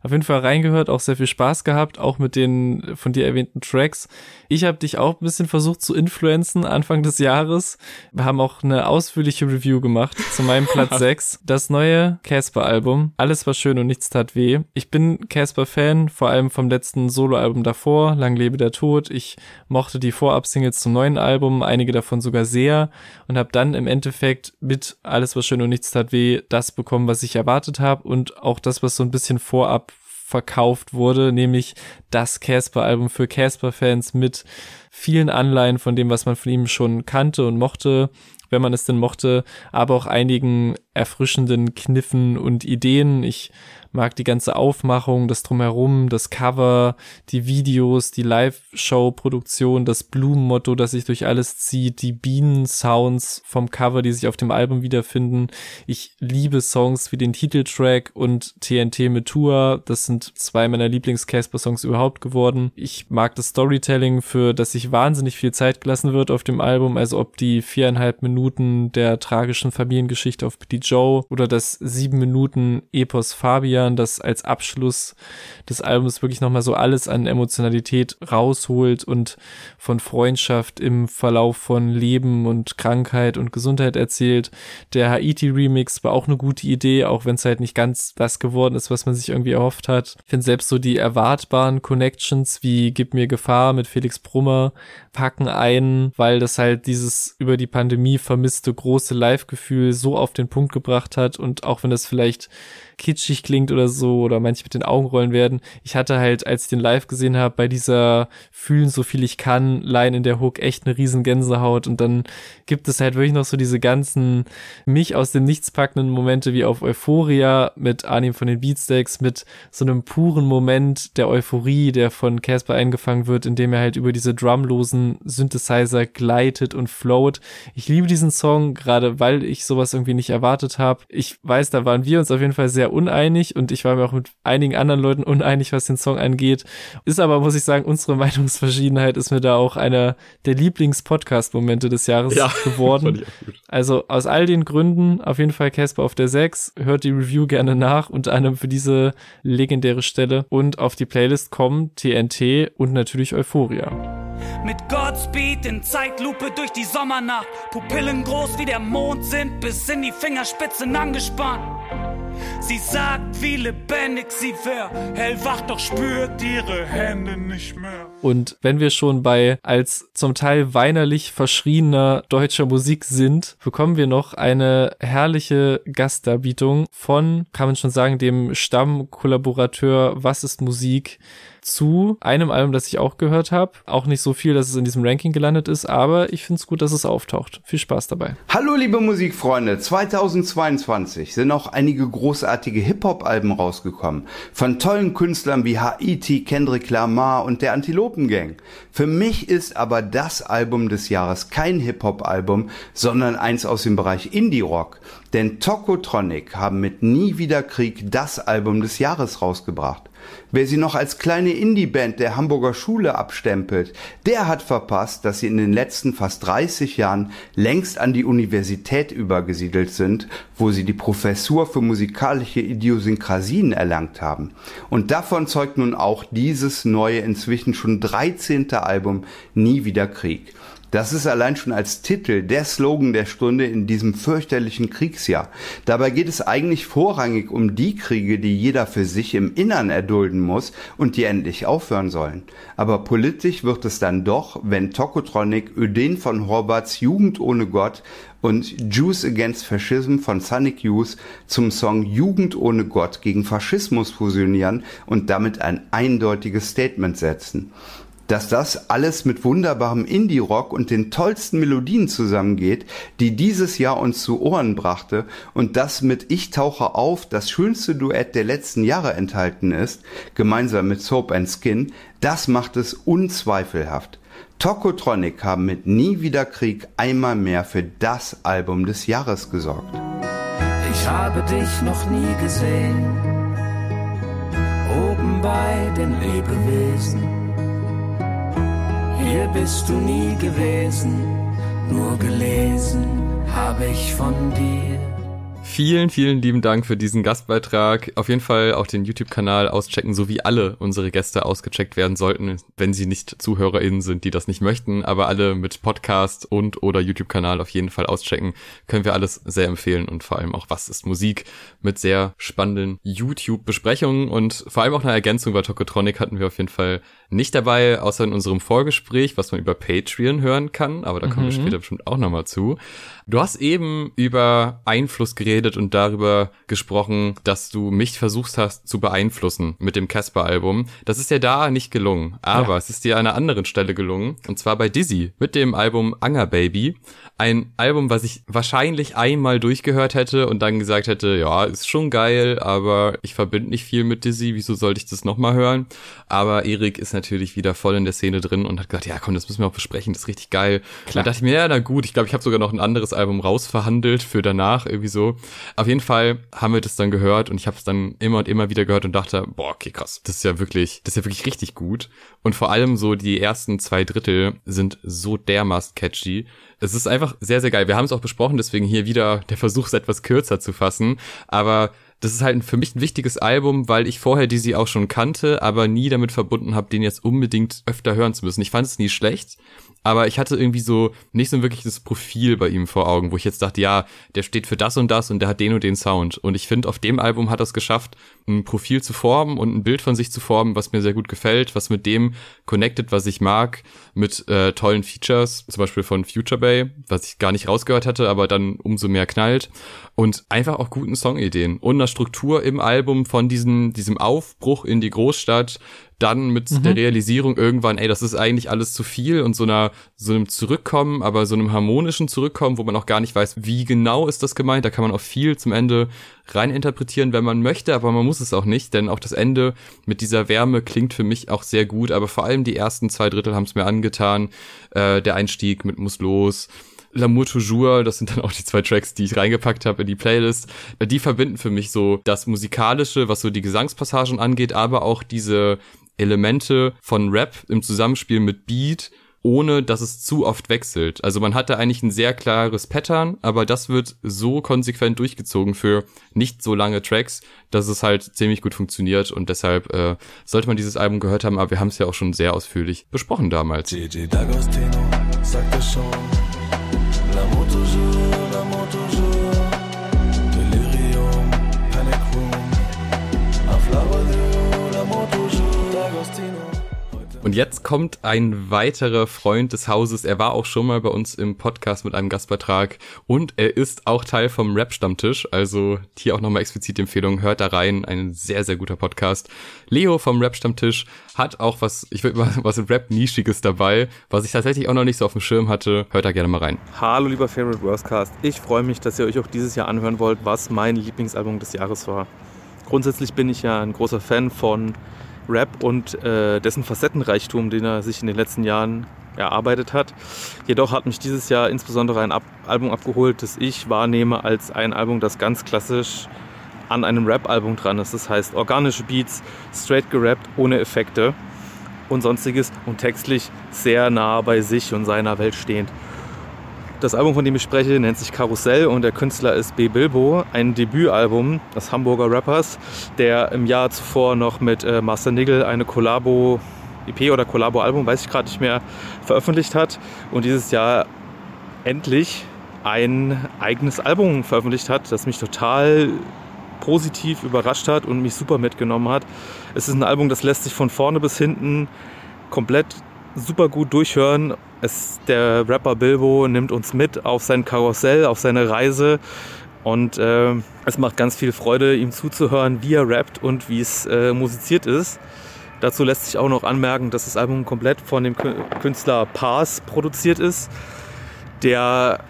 auf jeden Fall reingehört, auch sehr viel Spaß gehabt, auch mit den von dir erwähnten Tracks. Ich habe dich auch ein bisschen versucht zu influenzen Anfang des Jahres. Wir haben auch eine ausführliche Review gemacht zu meinem Platz (laughs) 6. Das neue Casper-Album. Alles war schön und nichts tat weh. Ich bin Casper-Fan, vor allem vom letzten Solo-Album davor, Lang lebe der Tod. Ich mochte die Vorab-Singles zum neuen Album, einige davon sogar sehr und habe dann im Endeffekt mit Alles war schön und nichts tat weh das bekommen, was ich erwartet habe und auch das, was so ein bisschen vorab verkauft wurde, nämlich das Casper-Album für Casper-Fans mit vielen Anleihen von dem, was man von ihm schon kannte und mochte, wenn man es denn mochte, aber auch einigen erfrischenden Kniffen und Ideen. Ich mag die ganze Aufmachung, das Drumherum, das Cover, die Videos, die Live-Show-Produktion, das Blumenmotto, das sich durch alles zieht, die Bienen-Sounds vom Cover, die sich auf dem Album wiederfinden. Ich liebe Songs wie den Titeltrack und TNT mit Tour. Das sind zwei meiner Lieblings-Casper-Songs überhaupt geworden. Ich mag das Storytelling, für das sich wahnsinnig viel Zeit gelassen wird auf dem Album, also ob die viereinhalb Minuten der tragischen Familiengeschichte auf Billy Joe oder das sieben Minuten Epos Fabian Liedern, das als Abschluss des Albums wirklich nochmal so alles an Emotionalität rausholt und von Freundschaft im Verlauf von Leben und Krankheit und Gesundheit erzählt. Der Haiti-Remix war auch eine gute Idee, auch wenn es halt nicht ganz das geworden ist, was man sich irgendwie erhofft hat. Ich finde selbst so die erwartbaren Connections wie Gib mir Gefahr mit Felix Brummer packen ein, weil das halt dieses über die Pandemie vermisste große Live-Gefühl so auf den Punkt gebracht hat und auch wenn das vielleicht kitschig klingt oder so oder manche mit den Augen rollen werden. Ich hatte halt, als ich den live gesehen habe, bei dieser Fühlen so viel ich kann, Line in der Hook echt eine riesen Gänsehaut und dann gibt es halt wirklich noch so diese ganzen mich aus dem Nichts packenden Momente wie auf Euphoria mit Arnim von den Beatsteaks, mit so einem puren Moment der Euphorie, der von Casper eingefangen wird, indem er halt über diese drumlosen Synthesizer gleitet und float. Ich liebe diesen Song, gerade weil ich sowas irgendwie nicht erwartet habe. Ich weiß, da waren wir uns auf jeden Fall sehr uneinig und ich war mir auch mit einigen anderen Leuten uneinig, was den Song angeht. Ist aber, muss ich sagen, unsere (laughs) Meinungsverschiedenheit ist mir da auch einer der Lieblings-Podcast-Momente des Jahres ja, (laughs) geworden. Also aus all den Gründen auf jeden Fall Casper auf der 6. Hört die Review gerne nach, unter anderem für diese legendäre Stelle. Und auf die Playlist kommen TNT und natürlich Euphoria. Mit Godspeed in Zeitlupe durch die Sommernacht. Pupillen groß wie der Mond sind bis in die Fingerspitzen angespannt. Sie sagt, wie lebendig sie wär, hellwach, doch spürt ihre Hände nicht mehr. Und wenn wir schon bei als zum Teil weinerlich verschriener deutscher Musik sind, bekommen wir noch eine herrliche Gastdarbietung von, kann man schon sagen, dem Stammkollaborateur Was ist Musik? Zu einem Album, das ich auch gehört habe. Auch nicht so viel, dass es in diesem Ranking gelandet ist, aber ich finde es gut, dass es auftaucht. Viel Spaß dabei. Hallo liebe Musikfreunde, 2022 sind auch einige großartige Hip-Hop-Alben rausgekommen. Von tollen Künstlern wie Haiti, Kendrick Lamar und der Antilopen Gang. Für mich ist aber das Album des Jahres kein Hip-Hop-Album, sondern eins aus dem Bereich Indie-Rock. Denn Tokotronic haben mit Nie wieder Krieg das Album des Jahres rausgebracht. Wer sie noch als kleine Indie-Band der Hamburger Schule abstempelt, der hat verpasst, dass sie in den letzten fast 30 Jahren längst an die Universität übergesiedelt sind, wo sie die Professur für musikalische Idiosynkrasien erlangt haben. Und davon zeugt nun auch dieses neue, inzwischen schon 13. Album Nie wieder Krieg. Das ist allein schon als Titel der Slogan der Stunde in diesem fürchterlichen Kriegsjahr. Dabei geht es eigentlich vorrangig um die Kriege, die jeder für sich im Innern erdulden muss und die endlich aufhören sollen. Aber politisch wird es dann doch, wenn Tokotronic Öden von Horbats Jugend ohne Gott und Jews Against Fascism von Sonic Youth zum Song Jugend ohne Gott gegen Faschismus fusionieren und damit ein eindeutiges Statement setzen dass das alles mit wunderbarem Indie-Rock und den tollsten Melodien zusammengeht, die dieses Jahr uns zu Ohren brachte und das mit Ich tauche auf das schönste Duett der letzten Jahre enthalten ist, gemeinsam mit Soap and Skin, das macht es unzweifelhaft. Tokotronic haben mit Nie wieder Krieg einmal mehr für das Album des Jahres gesorgt. Ich habe dich noch nie gesehen, oben bei den Lebewesen hier bist du nie gewesen, nur gelesen habe ich von dir. Vielen, vielen lieben Dank für diesen Gastbeitrag. Auf jeden Fall auch den YouTube-Kanal auschecken, so wie alle unsere Gäste ausgecheckt werden sollten, wenn sie nicht ZuhörerInnen sind, die das nicht möchten. Aber alle mit Podcast und oder YouTube-Kanal auf jeden Fall auschecken. Können wir alles sehr empfehlen und vor allem auch Was ist Musik mit sehr spannenden YouTube-Besprechungen und vor allem auch eine Ergänzung, weil Tokotronic hatten wir auf jeden Fall nicht dabei, außer in unserem Vorgespräch, was man über Patreon hören kann. Aber da kommen wir Mhm. später bestimmt auch nochmal zu. Du hast eben über Einfluss geredet und darüber gesprochen, dass du mich versucht hast zu beeinflussen mit dem Casper-Album. Das ist ja da nicht gelungen, aber es ist dir an einer anderen Stelle gelungen, und zwar bei Dizzy mit dem Album Anger Baby. Ein Album, was ich wahrscheinlich einmal durchgehört hätte und dann gesagt hätte, ja, ist schon geil, aber ich verbinde nicht viel mit Dizzy, wieso sollte ich das nochmal hören? Aber Erik ist natürlich wieder voll in der Szene drin und hat gesagt, ja komm, das müssen wir auch besprechen, das ist richtig geil. Klar. Da dachte ich mir, ja, na gut, ich glaube, ich habe sogar noch ein anderes Album rausverhandelt für danach, irgendwie so. Auf jeden Fall haben wir das dann gehört und ich habe es dann immer und immer wieder gehört und dachte, boah, okay, krass, das ist ja wirklich, das ist ja wirklich richtig gut. Und vor allem so die ersten zwei Drittel sind so dermaßen catchy. Es ist einfach sehr, sehr geil. Wir haben es auch besprochen, deswegen hier wieder der Versuch, es etwas kürzer zu fassen. Aber das ist halt für mich ein wichtiges Album, weil ich vorher Dizzy auch schon kannte, aber nie damit verbunden habe, den jetzt unbedingt öfter hören zu müssen. Ich fand es nie schlecht, aber ich hatte irgendwie so nicht so ein wirkliches Profil bei ihm vor Augen, wo ich jetzt dachte, ja, der steht für das und das und der hat den und den Sound. Und ich finde, auf dem Album hat er es geschafft, ein Profil zu formen und ein Bild von sich zu formen, was mir sehr gut gefällt, was mit dem connected, was ich mag, mit äh, tollen Features, zum Beispiel von Future Bay, was ich gar nicht rausgehört hatte, aber dann umso mehr knallt. Und einfach auch guten Songideen und Struktur im Album von diesem, diesem Aufbruch in die Großstadt, dann mit Mhm. der Realisierung irgendwann, ey, das ist eigentlich alles zu viel und so einer, so einem Zurückkommen, aber so einem harmonischen Zurückkommen, wo man auch gar nicht weiß, wie genau ist das gemeint. Da kann man auch viel zum Ende rein interpretieren, wenn man möchte, aber man muss es auch nicht, denn auch das Ende mit dieser Wärme klingt für mich auch sehr gut, aber vor allem die ersten zwei Drittel haben es mir angetan. Äh, der Einstieg mit Muss los. L'amour toujours, das sind dann auch die zwei Tracks, die ich reingepackt habe in die Playlist. Die verbinden für mich so das Musikalische, was so die Gesangspassagen angeht, aber auch diese Elemente von Rap im Zusammenspiel mit Beat, ohne dass es zu oft wechselt. Also man hat da eigentlich ein sehr klares Pattern, aber das wird so konsequent durchgezogen für nicht so lange Tracks, dass es halt ziemlich gut funktioniert und deshalb äh, sollte man dieses Album gehört haben, aber wir haben es ja auch schon sehr ausführlich besprochen damals. Gigi D'Agostino Und jetzt kommt ein weiterer Freund des Hauses. Er war auch schon mal bei uns im Podcast mit einem Gastbeitrag und er ist auch Teil vom Rap-Stammtisch. Also hier auch nochmal explizit die Empfehlung, hört da rein. Ein sehr, sehr guter Podcast. Leo vom Rap-Stammtisch hat auch was, ich würde mal was Rap-Nischiges dabei, was ich tatsächlich auch noch nicht so auf dem Schirm hatte. Hört da gerne mal rein. Hallo lieber Favorite Worstcast. Ich freue mich, dass ihr euch auch dieses Jahr anhören wollt, was mein Lieblingsalbum des Jahres war. Grundsätzlich bin ich ja ein großer Fan von Rap und äh, dessen Facettenreichtum, den er sich in den letzten Jahren erarbeitet hat. Jedoch hat mich dieses Jahr insbesondere ein Ab Album abgeholt, das ich wahrnehme als ein Album, das ganz klassisch an einem Rap-Album dran ist. Das heißt organische Beats, straight gerappt, ohne Effekte und sonstiges und textlich sehr nah bei sich und seiner Welt stehend. Das Album, von dem ich spreche, nennt sich Karussell und der Künstler ist B. Bilbo, ein Debütalbum des Hamburger Rappers, der im Jahr zuvor noch mit äh, Master Nigel eine Collabo EP oder Collabo-Album, weiß ich gerade nicht mehr, veröffentlicht hat und dieses Jahr endlich ein eigenes Album veröffentlicht hat, das mich total positiv überrascht hat und mich super mitgenommen hat. Es ist ein Album, das lässt sich von vorne bis hinten komplett super gut durchhören. Es, der Rapper Bilbo nimmt uns mit auf sein Karussell, auf seine Reise und äh, es macht ganz viel Freude, ihm zuzuhören, wie er rappt und wie es äh, musiziert ist. Dazu lässt sich auch noch anmerken, dass das Album komplett von dem Kü- Künstler Pars produziert ist, der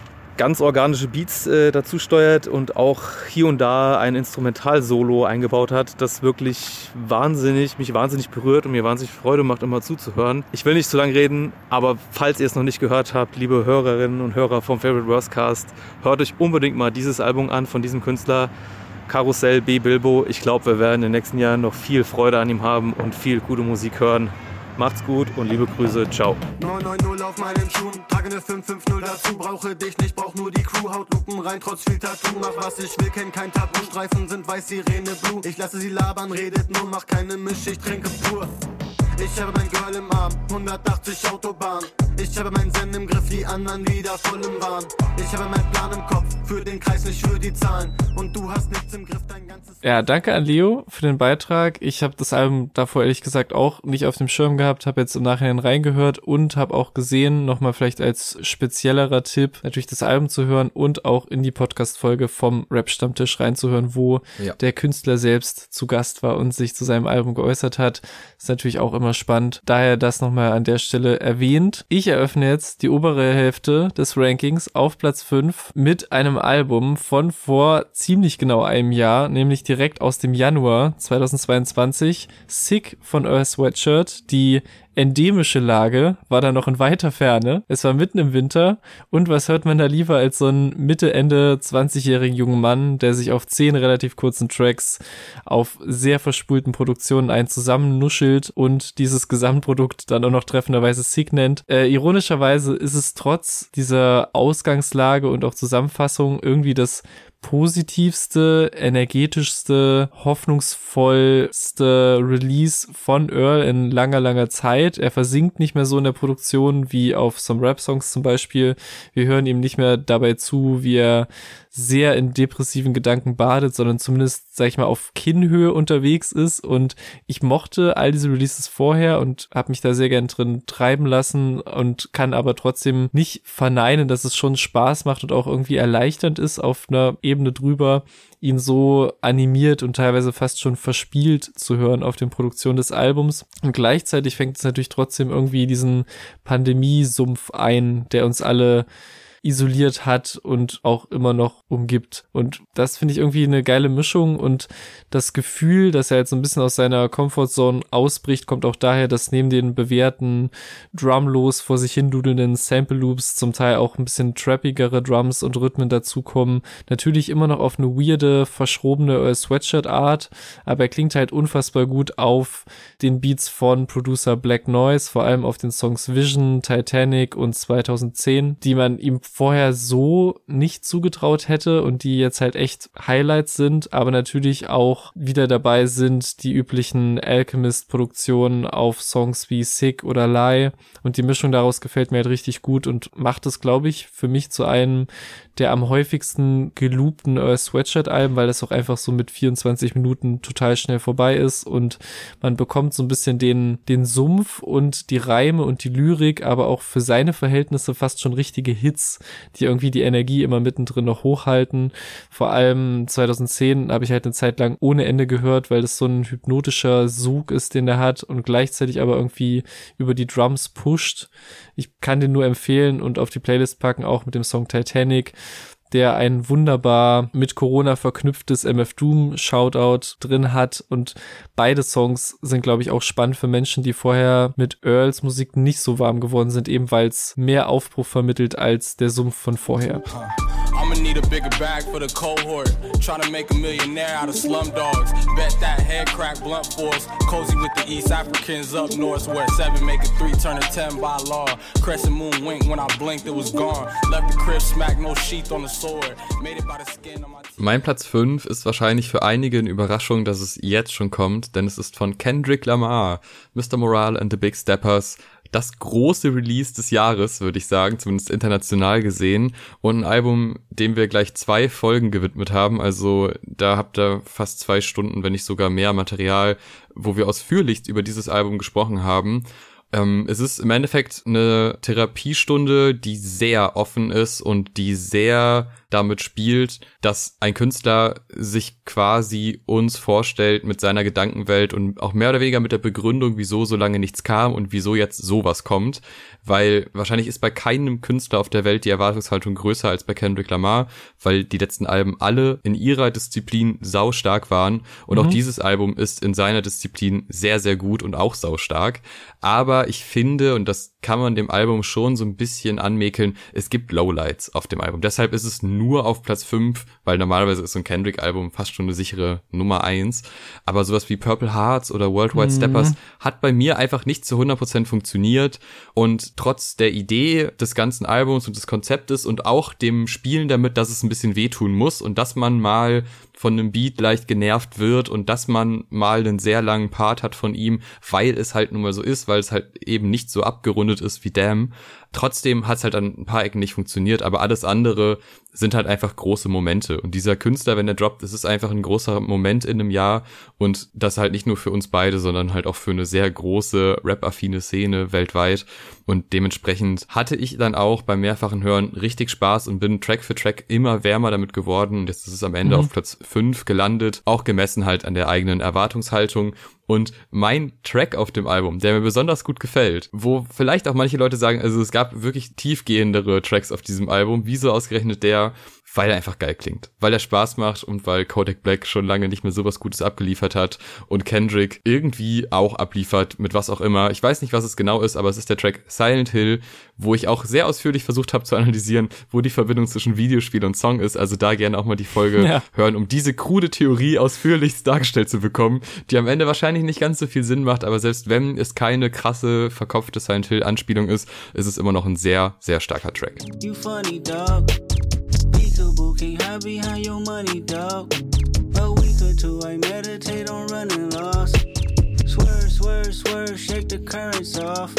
ganz organische Beats äh, dazu steuert und auch hier und da ein Instrumental-Solo eingebaut hat, das wirklich wahnsinnig, mich wahnsinnig berührt und mir wahnsinnig Freude macht, immer zuzuhören. Ich will nicht zu lange reden, aber falls ihr es noch nicht gehört habt, liebe Hörerinnen und Hörer vom Favorite Worstcast, hört euch unbedingt mal dieses Album an von diesem Künstler. Karussell B. Bilbo. Ich glaube, wir werden in den nächsten Jahren noch viel Freude an ihm haben und viel gute Musik hören. Macht's gut und liebe Grüße. Ciao. 990 auf meinen Schuhen, trage ne 550 dazu, brauche dich nicht, brauch nur die Crew, haut rein, trotz viel Tattoo, mach was ich will, kenn kein Tabu, Streifen sind weiß, Sirene Blue, ich lasse sie labern, redet nur, mach keine Misch, ich trinke pur. Ich habe mein Girl im Arm, 180 Autobahn. Ich habe meinen Zen im Griff, die anderen wieder voll im Wahn. Ich habe meinen Plan im Kopf, für den Kreis, nicht für die Zahlen. Und du hast nichts im Griff, dein ganzes... Ja, danke an Leo für den Beitrag. Ich habe das Album davor ehrlich gesagt auch nicht auf dem Schirm gehabt, habe jetzt im Nachhinein reingehört und habe auch gesehen, nochmal vielleicht als speziellerer Tipp, natürlich das Album zu hören und auch in die Podcast-Folge vom Rap-Stammtisch reinzuhören, wo Ja. der Künstler selbst zu Gast war und sich zu seinem Album geäußert hat. Ist natürlich auch immer spannend. Daher das nochmal an der Stelle erwähnt. Ich eröffne jetzt die obere Hälfte des Rankings auf Platz 5 mit einem Album von vor ziemlich genau einem Jahr, nämlich direkt aus dem Januar 2022. Sick von Earth Sweatshirt. Die endemische Lage war da noch in weiter Ferne. Es war mitten im Winter und was hört man da lieber als so einen Mitte, Ende 20-jährigen jungen Mann, der sich auf zehn relativ kurzen Tracks auf sehr verspulten Produktionen ein zusammennuschelt und dieses Gesamtprodukt dann auch noch treffenderweise Sick nennt. Äh, ironischerweise ist es trotz dieser Ausgangslage und auch Zusammenfassung irgendwie das positivste, energetischste, hoffnungsvollste Release von Earl in langer, langer Zeit. Er versinkt nicht mehr so in der Produktion wie auf Some Rap-Songs zum Beispiel. Wir hören ihm nicht mehr dabei zu, wie er sehr in depressiven Gedanken badet, sondern zumindest, sag ich mal, auf Kinnhöhe unterwegs ist. Und ich mochte all diese Releases vorher und habe mich da sehr gern drin treiben lassen und kann aber trotzdem nicht verneinen, dass es schon Spaß macht und auch irgendwie erleichternd ist auf einer Ebene drüber, ihn so animiert und teilweise fast schon verspielt zu hören auf den Produktionen des Albums. Und gleichzeitig fängt es natürlich trotzdem irgendwie diesen Pandemiesumpf ein, der uns alle isoliert hat und auch immer noch umgibt. Und das finde ich irgendwie eine geile Mischung und das Gefühl, dass er jetzt so ein bisschen aus seiner Comfortzone ausbricht, kommt auch daher, dass neben den bewährten drumlos vor sich hin dudelnden Sample Loops zum Teil auch ein bisschen trappigere Drums und Rhythmen dazukommen. Natürlich immer noch auf eine weirde, verschrobene Sweatshirt Art, aber er klingt halt unfassbar gut auf den Beats von Producer Black Noise, vor allem auf den Songs Vision, Titanic und 2010, die man ihm vorher so nicht zugetraut hätte und die jetzt halt echt Highlights sind, aber natürlich auch wieder dabei sind die üblichen Alchemist-Produktionen auf Songs wie Sick oder Lie. Und die Mischung daraus gefällt mir halt richtig gut und macht es, glaube ich, für mich zu einem der am häufigsten geloopten äh, Sweatshirt-Alben, weil das auch einfach so mit 24 Minuten total schnell vorbei ist und man bekommt so ein bisschen den, den Sumpf und die Reime und die Lyrik, aber auch für seine Verhältnisse fast schon richtige Hits, die irgendwie die Energie immer mittendrin noch hochhalten. Vor allem 2010 habe ich halt eine Zeit lang ohne Ende gehört, weil das so ein hypnotischer Sog ist, den er hat und gleichzeitig aber irgendwie über die Drums pusht. Ich kann den nur empfehlen und auf die Playlist packen, auch mit dem Song Titanic der ein wunderbar mit Corona verknüpftes MF Doom Shoutout drin hat und beide Songs sind glaube ich auch spannend für Menschen, die vorher mit Earls Musik nicht so warm geworden sind, eben weil es mehr Aufbruch vermittelt als der Sumpf von vorher. I'ma need a bigger bag for the cohort. Tryna make a millionaire out of slum dogs. Bet that head crack blunt force. Cozy with the East Africans up north where seven make a three turn a ten by law. Crescent moon wink when I blinked, it was gone. Left the crib smack, no sheath on the sword. Made it by the skin on my Mein Platz 5 ist wahrscheinlich für einige eine Überraschung, dass es jetzt schon kommt, denn es ist von Kendrick Lamar, Mr. Morale and the Big Steppers, das große Release des Jahres, würde ich sagen, zumindest international gesehen. Und ein Album, dem wir gleich zwei Folgen gewidmet haben. Also da habt ihr fast zwei Stunden, wenn nicht sogar mehr Material, wo wir ausführlichst über dieses Album gesprochen haben. Ähm, es ist im Endeffekt eine Therapiestunde, die sehr offen ist und die sehr damit spielt, dass ein Künstler sich quasi uns vorstellt mit seiner Gedankenwelt und auch mehr oder weniger mit der Begründung, wieso so lange nichts kam und wieso jetzt sowas kommt. Weil wahrscheinlich ist bei keinem Künstler auf der Welt die Erwartungshaltung größer als bei Kendrick Lamar, weil die letzten Alben alle in ihrer Disziplin sau stark waren und Mhm. auch dieses Album ist in seiner Disziplin sehr, sehr gut und auch sau stark. Aber ich finde, und das kann man dem Album schon so ein bisschen anmäkeln, es gibt Lowlights auf dem Album. Deshalb ist es nur nur auf Platz 5, weil normalerweise ist so ein Kendrick-Album fast schon eine sichere Nummer 1. Aber sowas wie Purple Hearts oder Worldwide Mhm. Steppers hat bei mir einfach nicht zu 100% funktioniert. Und trotz der Idee des ganzen Albums und des Konzeptes und auch dem Spielen damit, dass es ein bisschen wehtun muss und dass man mal von einem Beat leicht genervt wird und dass man mal einen sehr langen Part hat von ihm, weil es halt nun mal so ist, weil es halt eben nicht so abgerundet ist wie Damn. Trotzdem hat es halt an ein paar Ecken nicht funktioniert, aber alles andere sind halt einfach große Momente. Und dieser Künstler, wenn er droppt, das ist einfach ein großer Moment in einem Jahr und das halt nicht nur für uns beide, sondern halt auch für eine sehr große rap-affine Szene weltweit. Und dementsprechend hatte ich dann auch beim mehrfachen Hören richtig Spaß und bin Track für Track immer wärmer damit geworden. Und jetzt ist es am Ende Mhm. auf Platz 5 gelandet, auch gemessen halt an der eigenen Erwartungshaltung. Und mein Track auf dem Album, der mir besonders gut gefällt, wo vielleicht auch manche Leute sagen, also es gab wirklich tiefgehendere Tracks auf diesem Album, wieso ausgerechnet der, weil er einfach geil klingt, weil er Spaß macht und weil Kodak Black schon lange nicht mehr sowas Gutes abgeliefert hat und Kendrick irgendwie auch abliefert mit was auch immer. Ich weiß nicht, was es genau ist, aber es ist der Track Silent Hill, wo ich auch sehr ausführlich versucht habe zu analysieren, wo die Verbindung zwischen Videospiel und Song ist. Also da gerne auch mal die Folge Ja. hören, um diese krude Theorie ausführlichst dargestellt zu bekommen, die am Ende wahrscheinlich nicht ganz so viel Sinn macht, aber selbst wenn es keine krasse, verkopfte Silent Hill Anspielung ist, ist es immer noch ein sehr, sehr starker Track. Can't hide behind your money, dog. A week or two, I meditate on running lost. Swerve, swerve, swerve, shake the currents off.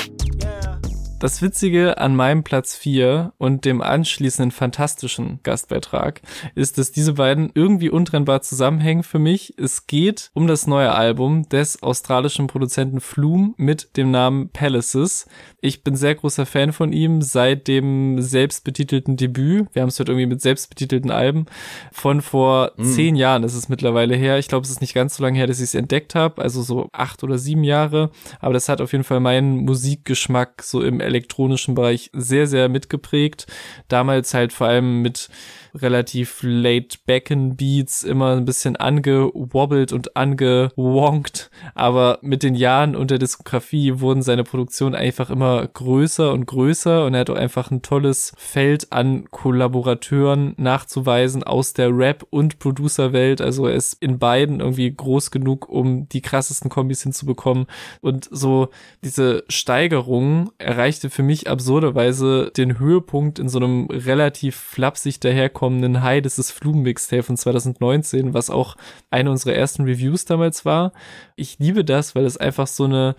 Das Witzige an meinem Platz 4 und dem anschließenden fantastischen Gastbeitrag ist, dass diese beiden irgendwie untrennbar zusammenhängen für mich. Es geht um das neue Album des australischen Produzenten Flume mit dem Namen Palaces. Ich bin sehr großer Fan von ihm seit dem selbstbetitelten Debüt. Wir haben es heute irgendwie mit selbstbetitelten Alben von vor Mm. zehn Jahren ist es mittlerweile her. Ich glaube, es ist nicht ganz so lange her, dass ich es entdeckt habe, also so acht oder sieben Jahre. Aber das hat auf jeden Fall meinen Musikgeschmack so im elektronischen Bereich sehr, sehr mitgeprägt. Damals halt vor allem mit relativ late backen Beats immer ein bisschen angewobbelt und angewonkt, aber mit den Jahren und der Diskografie wurden seine Produktionen einfach immer größer und größer. Und er hat auch einfach ein tolles Feld an Kollaborateuren nachzuweisen aus der Rap- und Producer-Welt. Also er ist in beiden irgendwie groß genug, um die krassesten Kombis hinzubekommen. Und so diese Steigerung erreichte für mich absurderweise den Höhepunkt in so einem relativ flapsig daherkommenden High. Das ist Flumen-Mixtape von 2019, was auch eine unserer ersten Reviews damals war. Ich liebe das, weil es einfach so eine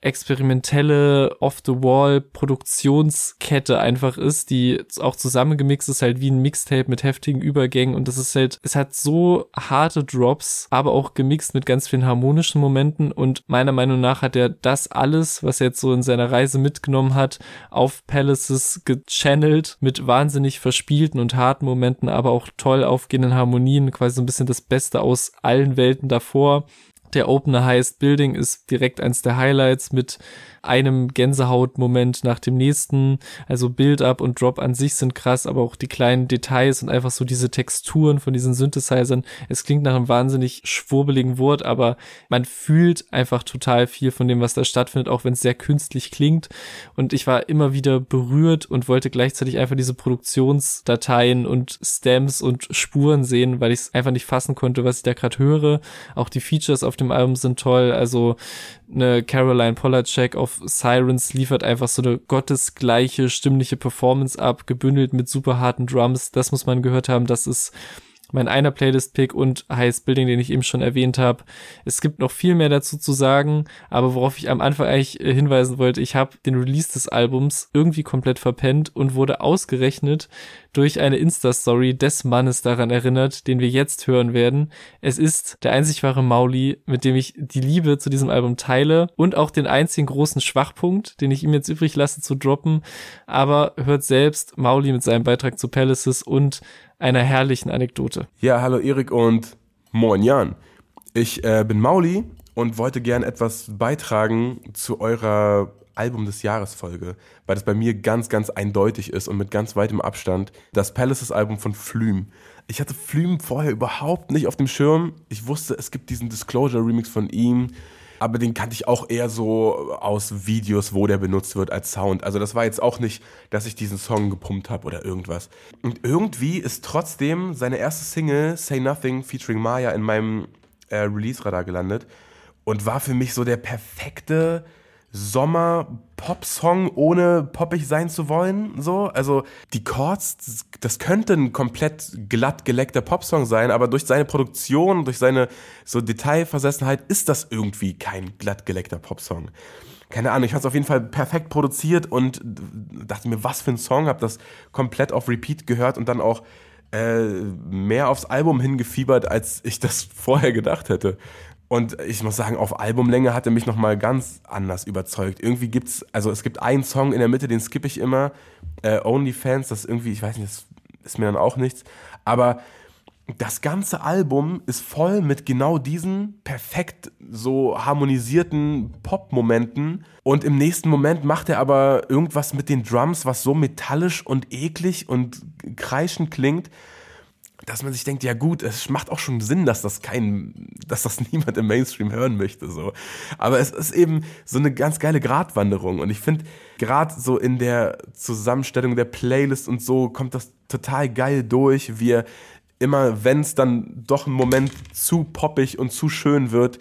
experimentelle Off-the-Wall-Produktionskette einfach ist, die auch zusammengemixt ist, halt wie ein Mixtape mit heftigen Übergängen und das ist halt, es hat so harte Drops, aber auch gemixt mit ganz vielen harmonischen Momenten und meiner Meinung nach hat er das alles, was er jetzt so in seiner Reise mitgenommen hat, auf Palaces gechannelt mit wahnsinnig verspielten und harten Momenten, aber auch toll aufgehenden Harmonien, quasi so ein bisschen das Beste aus allen Welten davor. Der Opener heißt Building ist direkt eins der Highlights mit einem Gänsehautmoment nach dem nächsten. Also Build-up und Drop an sich sind krass, aber auch die kleinen Details und einfach so diese Texturen von diesen Synthesizern. Es klingt nach einem wahnsinnig schwurbeligen Wort, aber man fühlt einfach total viel von dem, was da stattfindet, auch wenn es sehr künstlich klingt. Und ich war immer wieder berührt und wollte gleichzeitig einfach diese Produktionsdateien und Stamps und Spuren sehen, weil ich es einfach nicht fassen konnte, was ich da gerade höre. Auch die Features auf dem Album sind toll. Also eine Caroline Polacek auf Sirens liefert einfach so eine gottesgleiche stimmliche Performance ab, gebündelt mit super harten Drums. Das muss man gehört haben. Das ist mein einer Playlist-Pick und Heiß Building, den ich eben schon erwähnt habe. Es gibt noch viel mehr dazu zu sagen, aber worauf ich am Anfang eigentlich äh, hinweisen wollte, ich habe den Release des Albums irgendwie komplett verpennt und wurde ausgerechnet durch eine Insta-Story des Mannes daran erinnert, den wir jetzt hören werden. Es ist der einzig wahre Mauli, mit dem ich die Liebe zu diesem Album teile und auch den einzigen großen Schwachpunkt, den ich ihm jetzt übrig lasse zu droppen. Aber hört selbst Mauli mit seinem Beitrag zu Palaces und einer herrlichen Anekdote. Ja, hallo Erik und moin Jan. Ich äh, bin Mauli und wollte gern etwas beitragen zu eurer Album des Jahres Folge, weil das bei mir ganz, ganz eindeutig ist und mit ganz weitem Abstand das Palaces Album von Flume. Ich hatte Flume vorher überhaupt nicht auf dem Schirm. Ich wusste, es gibt diesen Disclosure Remix von ihm. Aber den kannte ich auch eher so aus Videos, wo der benutzt wird als Sound. Also das war jetzt auch nicht, dass ich diesen Song gepumpt habe oder irgendwas. Und irgendwie ist trotzdem seine erste Single, Say Nothing, featuring Maya, in meinem äh, Release-Radar gelandet und war für mich so der perfekte Sommer-Pop-Song, ohne poppig sein zu wollen. So, also die Chords, das, könnte ein komplett glatt geleckter Popsong sein, aber durch seine Produktion, durch seine so Detailversessenheit ist das irgendwie kein glatt geleckter Popsong. Keine Ahnung, ich fand es auf jeden Fall perfekt produziert und dachte mir, was für ein Song, hab das komplett auf Repeat gehört und dann auch äh, mehr aufs Album hingefiebert, als ich das (laughs) vorher gedacht hätte. Und ich muss sagen, auf Albumlänge hat er mich nochmal ganz anders überzeugt. Irgendwie gibt's, also es gibt einen Song in der Mitte, den skippe ich immer, äh, Onlyfans, das irgendwie, ich weiß nicht, das ist mir dann auch nichts. Aber das ganze Album ist voll mit genau diesen perfekt so harmonisierten Pop-Momenten. Und im nächsten Moment macht er aber irgendwas mit den Drums, was so metallisch und eklig und kreischend klingt dass man sich denkt, ja gut, es macht auch schon Sinn, dass das kein, dass das (laughs) niemand im Mainstream hören möchte, so. Aber es ist eben so eine ganz geile Gratwanderung und ich finde, gerade so in der Zusammenstellung der Playlist und so kommt das total geil durch, wie er immer, wenn es dann doch ein Moment zu poppig und zu schön wird,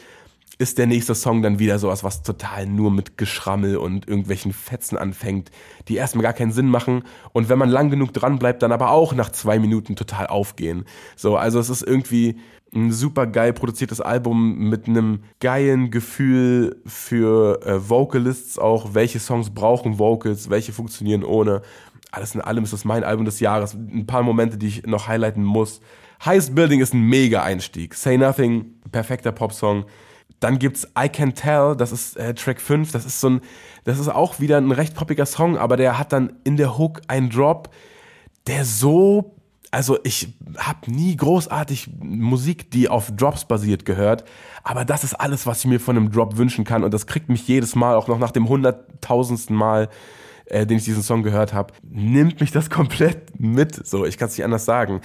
ist der nächste Song dann wieder sowas, was total nur mit Geschrammel und irgendwelchen Fetzen anfängt, die erstmal gar keinen Sinn machen und wenn man lang genug dran bleibt, dann aber auch nach zwei Minuten total aufgehen. So, also es ist irgendwie ein super geil produziertes Album mit einem geilen Gefühl für äh, Vocalists auch, welche Songs brauchen Vocals, welche funktionieren ohne. Alles in allem ist das mein Album des Jahres. Ein paar Momente, die ich noch highlighten muss. Highest Building ist ein mega Einstieg. Say Nothing, perfekter Popsong. Dann gibt's I Can Tell, das ist äh, Track 5, das ist so ein, das ist auch wieder ein recht poppiger Song, aber der hat dann in der Hook einen Drop, der so, also ich habe nie großartig Musik, die auf Drops basiert gehört, aber das ist alles, was ich mir von einem Drop wünschen kann. Und das kriegt mich jedes Mal, auch noch nach dem hunderttausendsten Mal, äh, den ich diesen Song gehört habe, nimmt mich das komplett mit, so, ich kann es nicht anders sagen.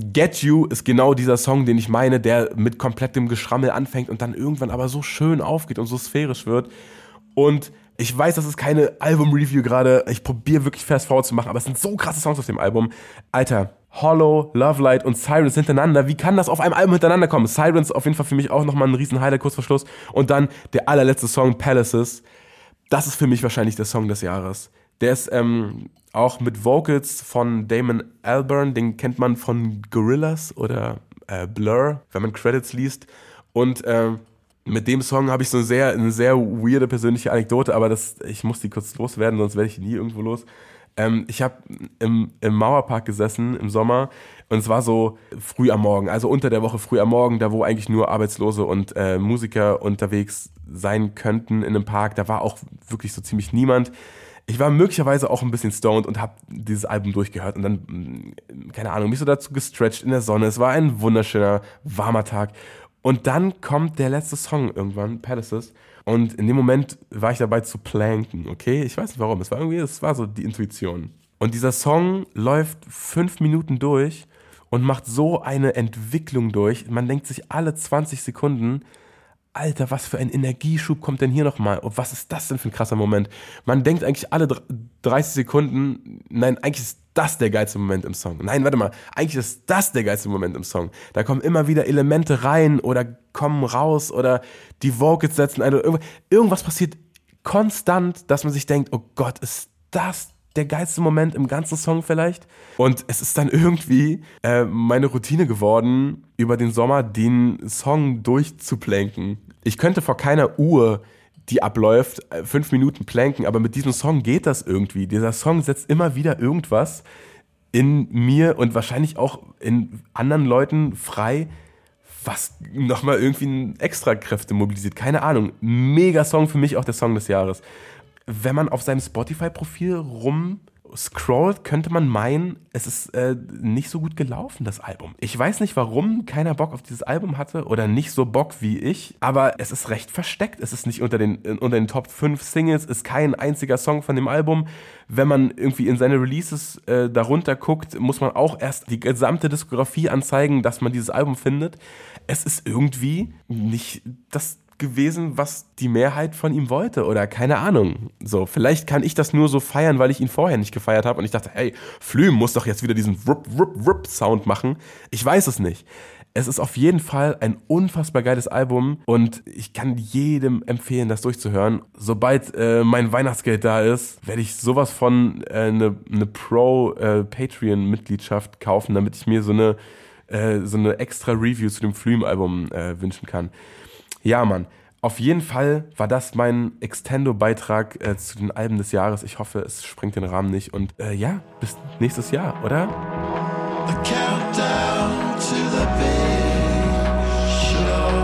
Get You ist genau dieser Song, den ich meine, der mit komplettem Geschrammel anfängt und dann irgendwann aber so schön aufgeht und so sphärisch wird. Und ich weiß, das ist keine Album-Review gerade. Ich probiere wirklich fast forward zu machen, aber es sind so krasse Songs auf dem Album. Alter, Hollow, Love Light und Sirens hintereinander. Wie kann das auf einem Album hintereinander kommen? Sirens auf jeden Fall für mich auch nochmal ein riesen Highlight kurz vor Schluss. Und dann der allerletzte Song, Palaces. Das ist für mich wahrscheinlich der Song des Jahres. Der ist ähm, auch mit Vocals von Damon Albarn, den kennt man von Gorillaz oder äh, Blur, wenn man Credits liest. Und äh, mit dem Song habe ich so eine sehr, eine sehr weirde persönliche Anekdote, aber das, ich muss die kurz loswerden, sonst werde ich nie irgendwo los. Ähm, ich habe im, im Mauerpark gesessen im Sommer und es war so früh am Morgen, also unter der Woche früh am Morgen, da wo eigentlich nur Arbeitslose und äh, Musiker unterwegs sein könnten in einem Park. Da war auch wirklich so ziemlich niemand ich war möglicherweise auch ein bisschen stoned und habe dieses Album durchgehört und dann, mm, keine Ahnung, mich so dazu gestretched in der Sonne. Es war ein wunderschöner, warmer Tag. Und dann kommt der letzte Song irgendwann, Palaces. Und in dem Moment war ich dabei zu planken, okay? Ich weiß nicht warum. Es war irgendwie, es war so die Intuition. Und dieser Song läuft fünf Minuten durch und macht so eine Entwicklung durch. Man denkt sich alle 20 Sekunden, Alter, was für ein Energieschub kommt denn hier nochmal? Oh, was ist das denn für ein krasser Moment? Man denkt eigentlich alle 30 Sekunden, nein, eigentlich ist das der geilste Moment im Song. Nein, warte mal, eigentlich ist das der geilste Moment im Song. Da kommen immer wieder Elemente rein oder kommen raus oder die Vocals setzen ein oder irgendwas passiert konstant, dass man sich denkt, oh Gott, ist das der geilste Moment im ganzen Song vielleicht. Und es ist dann irgendwie äh, meine Routine geworden, über den Sommer den Song durchzuplänken. Ich könnte vor keiner Uhr die abläuft, äh, fünf Minuten planken, aber mit diesem Song geht das irgendwie. Dieser Song setzt immer wieder irgendwas in mir und wahrscheinlich auch in anderen Leuten frei, was nochmal irgendwie extra Kräfte mobilisiert. Keine Ahnung. Mega Song für mich, auch der Song des Jahres wenn man auf seinem Spotify-Profil rum scrollt, könnte man meinen, es ist äh, nicht so gut gelaufen, das Album. Ich weiß nicht, warum keiner Bock auf dieses Album hatte oder nicht so Bock wie ich, aber es ist recht versteckt. Es ist nicht unter den, unter den Top 5 Singles, ist kein einziger Song von dem Album. Wenn man irgendwie in seine Releases äh, darunter guckt, muss man auch erst die gesamte Diskografie anzeigen, dass man dieses Album findet. Es ist irgendwie nicht das gewesen, was die Mehrheit von ihm wollte oder keine Ahnung. So, vielleicht kann ich das nur so feiern, weil ich ihn vorher nicht gefeiert habe und ich dachte, hey, Flüm muss doch jetzt wieder diesen Rup, Rup, Rup Sound machen. Ich weiß es nicht. Es ist auf jeden Fall ein unfassbar geiles Album und ich kann jedem empfehlen, das durchzuhören. Sobald äh, mein Weihnachtsgeld da ist, werde ich sowas von eine äh, ne, Pro-Patreon-Mitgliedschaft kaufen, damit ich mir so eine, äh, so eine extra Review zu dem Flume-Album äh, wünschen kann. Ja, Mann. Auf jeden Fall war das mein Extendo-Beitrag äh, zu den Alben des Jahres. Ich hoffe, es sprengt den Rahmen nicht. Und äh, ja, bis nächstes Jahr, oder? The countdown to the big show.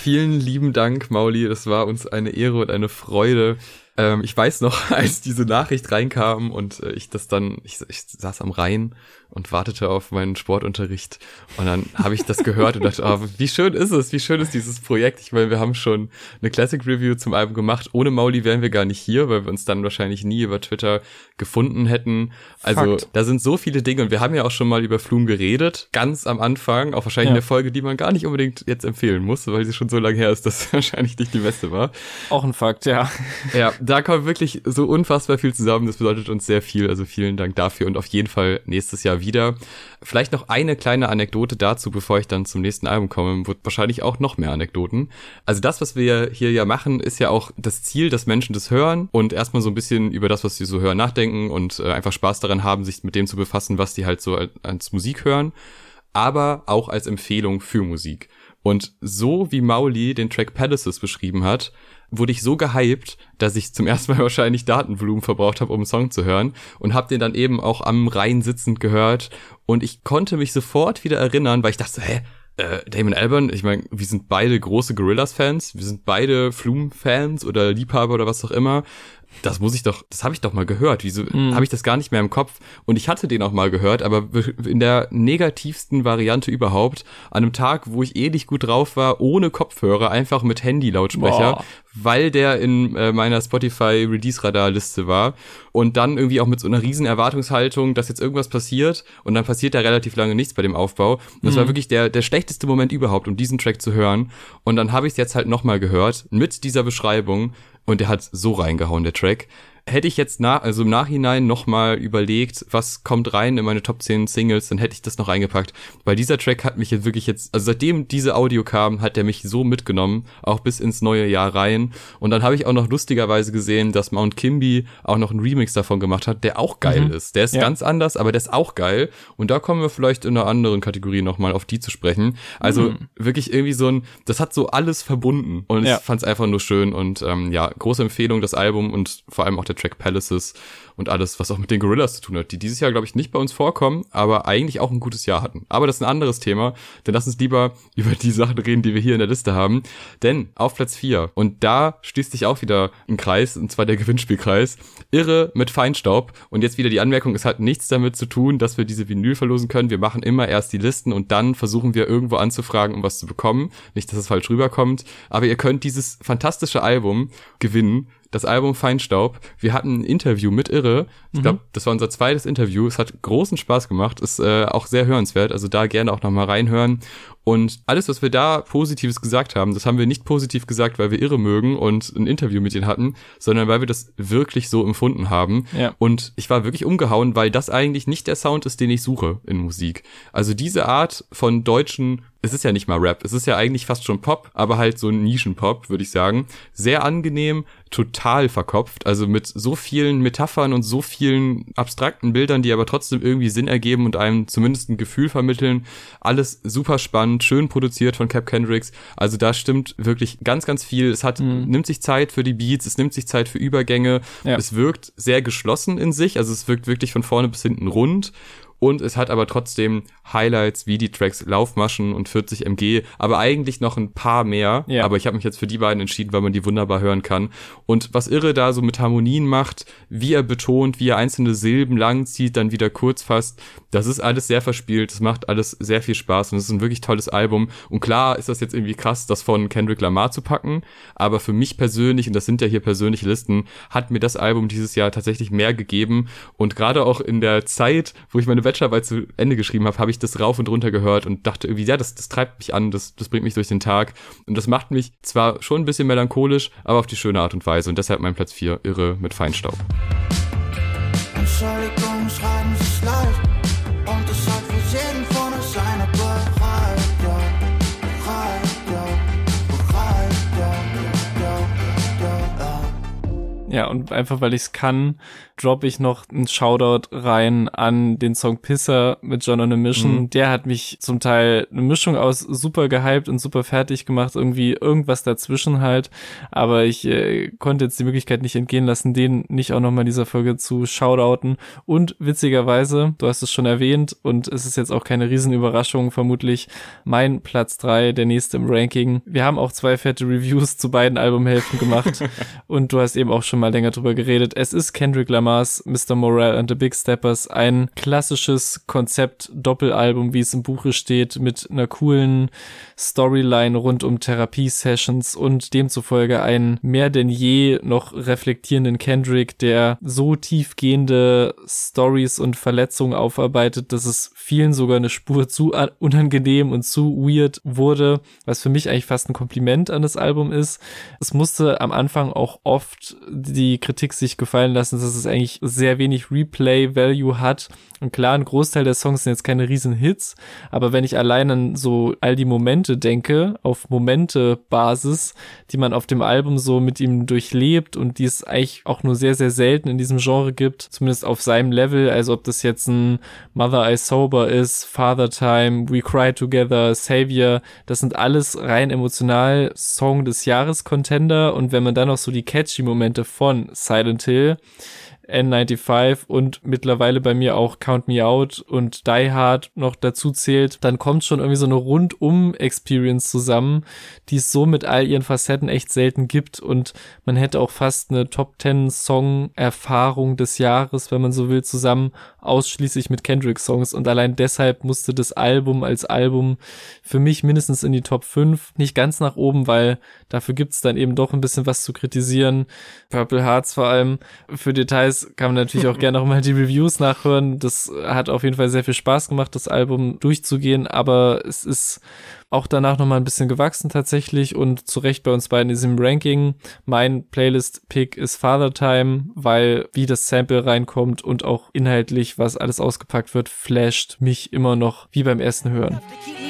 Vielen lieben Dank, Mauli. Es war uns eine Ehre und eine Freude, ähm, ich weiß noch, (laughs) als diese Nachricht reinkam und äh, ich das dann, ich, ich saß am Rhein und wartete auf meinen Sportunterricht und dann habe ich das gehört und dachte, oh, wie schön ist es, wie schön ist dieses Projekt. Ich meine, wir haben schon eine Classic Review zum Album gemacht. Ohne Mauli wären wir gar nicht hier, weil wir uns dann wahrscheinlich nie über Twitter gefunden hätten. Also Fakt. da sind so viele Dinge und wir haben ja auch schon mal über Flum geredet, ganz am Anfang, auch wahrscheinlich ja. eine Folge, die man gar nicht unbedingt jetzt empfehlen muss, weil sie schon so lange her ist, dass (laughs) wahrscheinlich nicht die beste war. Auch ein Fakt, ja. Ja, da kommt wirklich so unfassbar viel zusammen. Das bedeutet uns sehr viel. Also vielen Dank dafür und auf jeden Fall nächstes Jahr wieder. Vielleicht noch eine kleine Anekdote dazu, bevor ich dann zum nächsten Album komme. Wird wahrscheinlich auch noch mehr Anekdoten. Also das, was wir hier ja machen, ist ja auch das Ziel, dass Menschen das hören und erstmal so ein bisschen über das, was sie so hören, nachdenken und äh, einfach Spaß daran haben, sich mit dem zu befassen, was die halt so als Musik hören. Aber auch als Empfehlung für Musik. Und so wie Mauli den Track Palaces beschrieben hat, wurde ich so gehypt, dass ich zum (laughs) ersten Mal wahrscheinlich Datenvolumen verbraucht habe, um einen Song zu hören und habe den dann eben auch am Rhein sitzend gehört. Und ich konnte mich sofort wieder erinnern, weil ich dachte, hä, äh, Damon Albarn, ich meine, wir sind beide große Gorillas-Fans, wir sind beide Flume-Fans oder Liebhaber oder was auch immer das muss ich doch, das habe ich doch mal gehört. Wieso mhm. habe ich das gar nicht mehr im Kopf? Und ich hatte den auch mal gehört, aber in der negativsten Variante überhaupt, an einem Tag, wo ich eh nicht gut drauf war, ohne Kopfhörer, einfach mit Handy-Lautsprecher, weil der in äh, meiner Spotify Release Radar Liste war und dann irgendwie auch mit so einer riesen Erwartungshaltung, dass jetzt irgendwas passiert und dann passiert da relativ lange nichts bei dem Aufbau. Und das mhm. war wirklich der der schlechteste Moment überhaupt, um diesen Track zu hören. Und dann habe ich es jetzt halt nochmal gehört mit dieser Beschreibung und der hat so reingehauen, der Track hätte ich jetzt nach, also im Nachhinein nochmal überlegt, was kommt rein in meine Top 10 Singles, dann hätte ich das noch reingepackt. Weil dieser Track hat mich jetzt wirklich jetzt, also seitdem diese Audio kam, hat der mich so mitgenommen, auch bis ins neue Jahr rein. Und dann habe ich auch noch lustigerweise gesehen, dass Mount Kimby auch noch einen Remix davon gemacht hat, der auch geil mhm. ist. Der ist ja. ganz anders, aber der ist auch geil. Und da kommen wir vielleicht in einer anderen Kategorie nochmal auf die zu sprechen. Also mhm. wirklich irgendwie so ein, das hat so alles verbunden. Und ja. ich fand es einfach nur schön. Und ähm, ja, große Empfehlung, das Album und vor allem auch der Track Palaces und alles, was auch mit den Gorillas zu tun hat, die dieses Jahr, glaube ich, nicht bei uns vorkommen, aber eigentlich auch ein gutes Jahr hatten. Aber das ist ein anderes Thema, denn lass uns lieber (laughs) über die Sachen reden, die wir hier in der Liste haben. Denn auf Platz 4, und da schließt sich auch wieder ein Kreis, und zwar der Gewinnspielkreis, irre mit Feinstaub. Und jetzt wieder die Anmerkung, es hat nichts damit zu tun, dass wir diese Vinyl verlosen können. Wir machen immer erst die Listen und dann versuchen wir irgendwo anzufragen, um was zu bekommen. Nicht, dass es falsch rüberkommt. Aber ihr könnt dieses fantastische Album gewinnen das Album Feinstaub. Wir hatten ein Interview mit Irre. Ich glaube, mhm. das war unser zweites Interview. Es hat großen Spaß gemacht. Ist äh, auch sehr hörenswert. Also da gerne auch nochmal reinhören. Und alles, was wir da Positives gesagt haben, das haben wir nicht positiv gesagt, weil wir Irre mögen und ein Interview mit ihnen hatten, sondern weil wir das wirklich so empfunden haben. Ja. Und ich war wirklich umgehauen, weil das eigentlich nicht der Sound ist, den ich suche in Musik. Also diese Art von deutschen es ist ja nicht mal Rap, es ist ja eigentlich fast schon Pop, aber halt so ein Nischenpop, würde ich sagen. Sehr angenehm, total verkopft, also mit so vielen Metaphern und so vielen abstrakten Bildern, die aber trotzdem irgendwie Sinn ergeben und einem zumindest ein Gefühl vermitteln. Alles super spannend, schön produziert von Cap Kendricks. Also da stimmt wirklich ganz, ganz viel. Es hat, mhm. nimmt sich Zeit für die Beats, es nimmt sich Zeit für Übergänge. Ja. Es wirkt sehr geschlossen in sich, also es wirkt wirklich von vorne bis hinten rund und es hat aber trotzdem Highlights wie die Tracks Laufmaschen und 40 MG, aber eigentlich noch ein paar mehr. Ja. Aber ich habe mich jetzt für die beiden entschieden, weil man die wunderbar hören kann. Und was Irre da so mit Harmonien macht, wie er betont, wie er einzelne Silben lang zieht, dann wieder kurz fasst, Das ist alles sehr verspielt, es macht alles sehr viel Spaß und es ist ein wirklich tolles Album. Und klar ist das jetzt irgendwie krass, das von Kendrick Lamar zu packen, aber für mich persönlich, und das sind ja hier persönliche Listen, hat mir das Album dieses Jahr tatsächlich mehr gegeben. Und gerade auch in der Zeit, wo ich meine Bachelorarbeit zu Ende geschrieben habe, habe ich das rauf und runter gehört und dachte irgendwie, ja, das, das treibt mich an, das, das bringt mich durch den Tag. Und das macht mich zwar schon ein bisschen melancholisch, aber auf die schöne Art und Weise. Und deshalb mein Platz 4, Irre mit Feinstaub. Entschuldigung, schreiben ja. Und einfach weil ich es kann, droppe ich noch einen Shoutout rein an den Song Pisser mit John on a Mission. Mhm. Der hat mich zum Teil eine Mischung aus super gehypt und super fertig gemacht, irgendwie irgendwas dazwischen halt. Aber ich äh, konnte jetzt die Möglichkeit nicht entgehen lassen, den nicht auch nochmal in dieser Folge zu shoutouten. Und witzigerweise, du hast es schon erwähnt und es ist jetzt auch keine Riesenüberraschung, vermutlich mein Platz drei, der nächste im Ranking. Wir haben auch zwei fette Reviews zu beiden Albumhälften gemacht (laughs) und du hast eben auch schon mal länger drüber geredet. Es ist Kendrick Lamar Lamars Mr. Morale and the Big Steppers ein klassisches Konzept-Doppelalbum, wie es im Buche steht, mit einer coolen Storyline rund um Therapiesessions und demzufolge einen mehr denn je noch reflektierenden Kendrick, der so tiefgehende Stories und Verletzungen aufarbeitet, dass es vielen sogar eine Spur zu unangenehm und zu weird wurde, was für mich eigentlich fast ein Kompliment an das Album ist. Es musste am Anfang auch oft die Kritik sich gefallen lassen, dass es eigentlich sehr wenig Replay-Value hat. Und klar, ein Großteil der Songs sind jetzt keine riesen Hits, aber wenn ich allein an so all die Momente denke, auf Momente-Basis, die man auf dem Album so mit ihm durchlebt und die es eigentlich auch nur sehr, sehr selten in diesem Genre gibt, zumindest auf seinem Level, also ob das jetzt ein Mother I Sober ist, Father Time, We Cry Together, Savior, das sind alles rein emotional Song des Jahres Contender und wenn man dann noch so die catchy Momente von Silent Hill N95 und mittlerweile bei mir auch Count Me Out und Die Hard noch dazu zählt, dann kommt schon irgendwie so eine Rundum-Experience zusammen, die es so mit all ihren Facetten echt selten gibt und man hätte auch fast eine Top 10 Song-Erfahrung des Jahres, wenn man so will, zusammen ausschließlich mit Kendrick-Songs und allein deshalb musste das Album als Album für mich mindestens in die Top 5, nicht ganz nach oben, weil dafür gibt's dann eben doch ein bisschen was zu kritisieren. Purple Hearts vor allem. Für Details kann man natürlich auch (laughs) gerne nochmal die Reviews nachhören. Das hat auf jeden Fall sehr viel Spaß gemacht, das Album durchzugehen, aber es ist auch danach nochmal ein bisschen gewachsen tatsächlich und zu Recht bei uns beiden ist im Ranking. Mein Playlist-Pick ist Father Time, weil wie das Sample reinkommt und auch inhaltlich, was alles ausgepackt wird, flasht mich immer noch wie beim ersten Hören.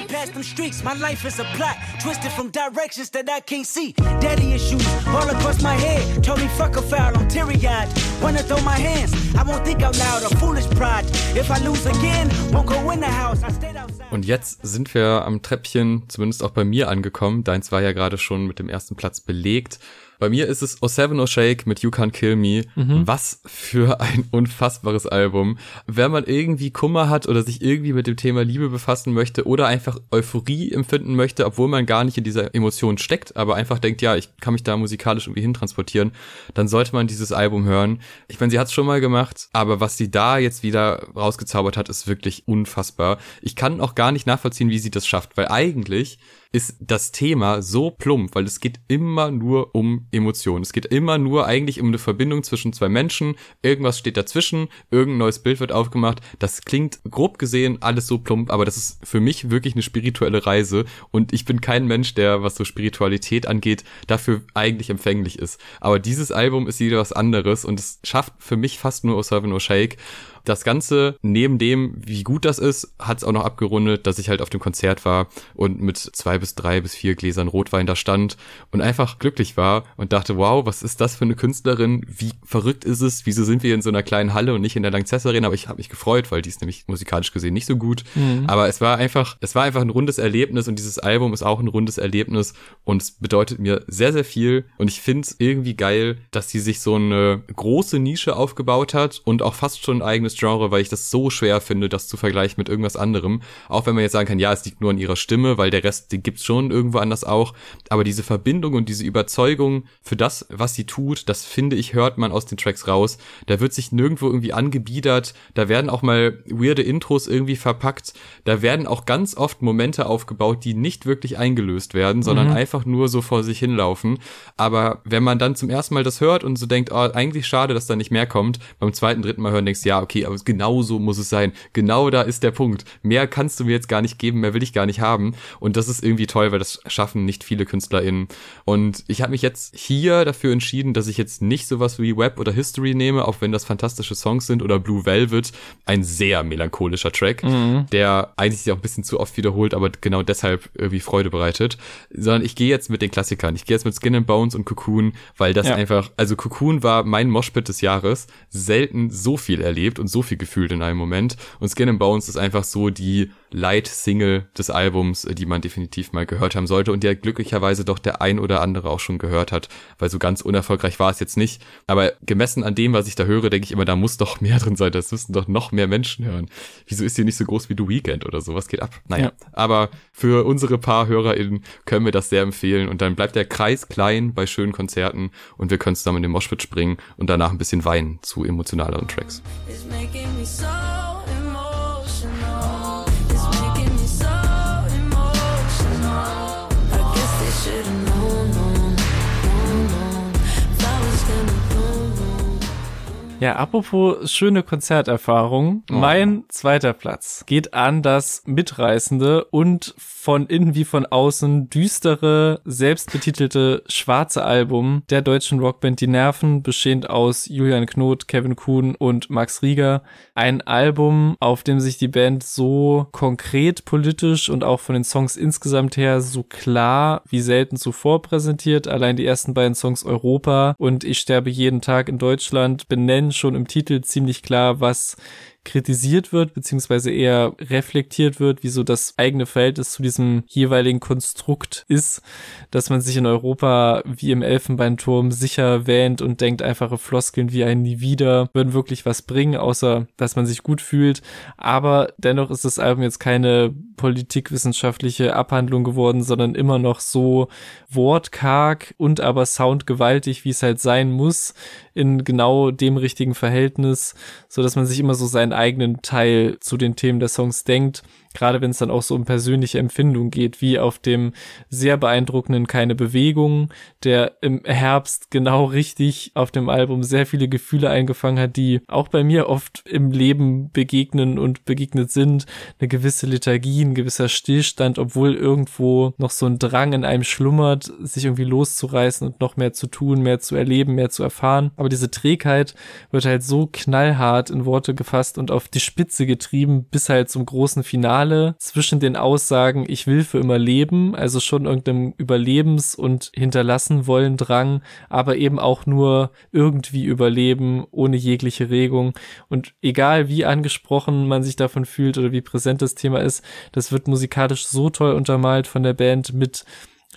past them streets. My life is a plot, twisted from directions that I can't see. Daddy issues all across my head. Told me fuck a foul, I'm teary eyed. Wanna throw my hands, I won't think out loud, a foolish pride. If I lose again, won't go in the house. I stayed outside. Und jetzt sind wir am Treppchen, zumindest auch bei mir angekommen. Deins war ja gerade schon mit dem ersten Platz belegt. Bei mir ist es O7 O Shake mit You Can't Kill Me. Mhm. Was für ein unfassbares Album. Wenn man irgendwie Kummer hat oder sich irgendwie mit dem Thema Liebe befassen möchte oder einfach Euphorie empfinden möchte, obwohl man gar nicht in dieser Emotion steckt, aber einfach denkt, ja, ich kann mich da musikalisch irgendwie hintransportieren, dann sollte man dieses Album hören. Ich meine, sie hat es schon mal gemacht, aber was sie da jetzt wieder rausgezaubert hat, ist wirklich unfassbar. Ich kann auch gar nicht nachvollziehen, wie sie das schafft, weil eigentlich ist das Thema so plump, weil es geht immer nur um Emotionen. Es geht immer nur eigentlich um eine Verbindung zwischen zwei Menschen. Irgendwas steht dazwischen, irgendein neues Bild wird aufgemacht. Das klingt grob gesehen alles so plump, aber das ist für mich wirklich eine spirituelle Reise und ich bin kein Mensch, der, was so Spiritualität angeht, dafür eigentlich empfänglich ist. Aber dieses Album ist wieder was anderes und es schafft für mich fast nur O7 O Shake. Das Ganze, neben dem, wie gut das ist, hat es auch noch abgerundet, dass ich halt auf dem Konzert war und mit zwei bis drei bis vier Gläsern Rotwein da stand und einfach glücklich war und dachte, wow, was ist das für eine Künstlerin? Wie verrückt ist es? Wieso sind wir in so einer kleinen Halle und nicht in der Lanxess Arena? Aber ich habe mich gefreut, weil die ist nämlich musikalisch gesehen nicht so gut. Mhm. Aber es war einfach, es war einfach ein rundes Erlebnis und dieses Album ist auch ein rundes Erlebnis und es bedeutet mir sehr, sehr viel und ich finde es irgendwie geil, dass sie sich so eine große Nische aufgebaut hat und auch fast schon ein eigenes Genre, weil ich das so schwer finde, das zu vergleichen mit irgendwas anderem. Auch wenn man jetzt sagen kann, ja, es liegt nur an ihrer Stimme, weil der Rest, den gibt's schon irgendwo anders auch. Aber diese Verbindung und diese Überzeugung für das, was sie tut, das finde ich, hört man aus den Tracks raus. Da wird sich nirgendwo irgendwie angebiedert. Da werden auch mal weirde Intros irgendwie verpackt. Da werden auch ganz oft Momente aufgebaut, die nicht wirklich eingelöst werden, sondern Mhm. einfach nur so vor sich hinlaufen. Aber wenn man dann zum ersten Mal das hört und so denkt, oh, eigentlich schade, dass da nicht mehr kommt, beim zweiten, dritten Mal hören denkst, ja, okay, aber genau so muss es sein. Genau da ist der Punkt. Mehr kannst du mir jetzt gar nicht geben, mehr will ich gar nicht haben. Und das ist irgendwie toll, weil das schaffen nicht viele KünstlerInnen. Und ich habe mich jetzt hier dafür entschieden, dass ich jetzt nicht sowas wie Web oder History nehme, auch wenn das fantastische Songs sind oder Blue Velvet, ein sehr melancholischer Track, Mhm. der eigentlich sich auch ein bisschen zu oft wiederholt, aber genau deshalb irgendwie Freude bereitet. Sondern ich gehe jetzt mit den Klassikern. Ich gehe jetzt mit Skin and Bones und Cocoon, weil das Ja. einfach, also Cocoon war mein Moshpit des Jahres, selten so viel erlebt und so viel gefühlt in einem Moment. Und Skin and Bones ist einfach so die Light-Single des Albums, äh, die man definitiv mal gehört haben sollte und der glücklicherweise doch der ein oder andere auch schon gehört hat, weil so ganz unerfolgreich war es jetzt nicht. Aber gemessen an dem, was ich da höre, denke ich immer, da muss doch mehr (laughs) drin sein. Das müssten doch noch mehr Menschen hören. Wieso ist die nicht so groß wie The Weekend oder so? Was geht ab? Naja, Ja. aber für unsere paar HörerInnen können wir das sehr empfehlen und dann bleibt der Kreis klein bei schönen Konzerten und wir können zusammen in den Moshpit springen und danach ein bisschen weinen zu emotionaleren Tracks. It's Ja, apropos schöne Konzerterfahrung. Oh. Mein zweiter Platz geht an das mitreißende und von innen wie von außen düstere, selbstbetitelte schwarze Album der deutschen Rockband Die Nerven, bestehend aus Julian Knot, Kevin Kuhn und Max Rieger. Ein Album, auf dem sich die Band so konkret politisch und auch von den Songs insgesamt her so klar wie selten zuvor präsentiert. Allein die ersten beiden Songs Europa und Ich sterbe jeden Tag in Deutschland benennen schon im Titel ziemlich klar, was kritisiert wird, beziehungsweise eher reflektiert wird, wie so das eigene Verhältnis zu diesem jeweiligen Konstrukt ist, dass man sich in Europa wie im Elfenbeinturm sicher wähnt und denkt, einfache Floskeln wie ein Nie wieder würden wirklich was bringen, außer dass man sich gut fühlt. Aber dennoch ist das Album jetzt keine politikwissenschaftliche Abhandlung geworden, sondern immer noch so wortkarg und aber soundgewaltig, wie es halt sein muss, in genau dem richtigen Verhältnis, so dass man sich immer so seinen eigenen Teil zu den Themen der Songs denkt. Gerade wenn es dann auch so um persönliche Empfindung geht, wie auf dem sehr beeindruckenden Keine Bewegung, der im Herbst genau richtig auf dem Album sehr viele Gefühle eingefangen hat, die auch bei mir oft im Leben begegnen und begegnet sind. Eine gewisse Lethargie, ein gewisser Stillstand, obwohl irgendwo noch so ein Drang in einem schlummert, sich irgendwie loszureißen und noch mehr zu tun, mehr zu erleben, mehr zu erfahren. Aber diese Trägheit wird halt so knallhart in Worte gefasst und auf die Spitze getrieben, bis halt zum großen Finale zwischen den Aussagen, ich will für immer leben, also schon irgendeinem Überlebens- und hinterlassen wollen Drang, aber eben auch nur irgendwie überleben, ohne jegliche Regung. Und egal wie angesprochen man sich davon fühlt oder wie präsent das Thema ist, das wird musikalisch so toll untermalt von der Band mit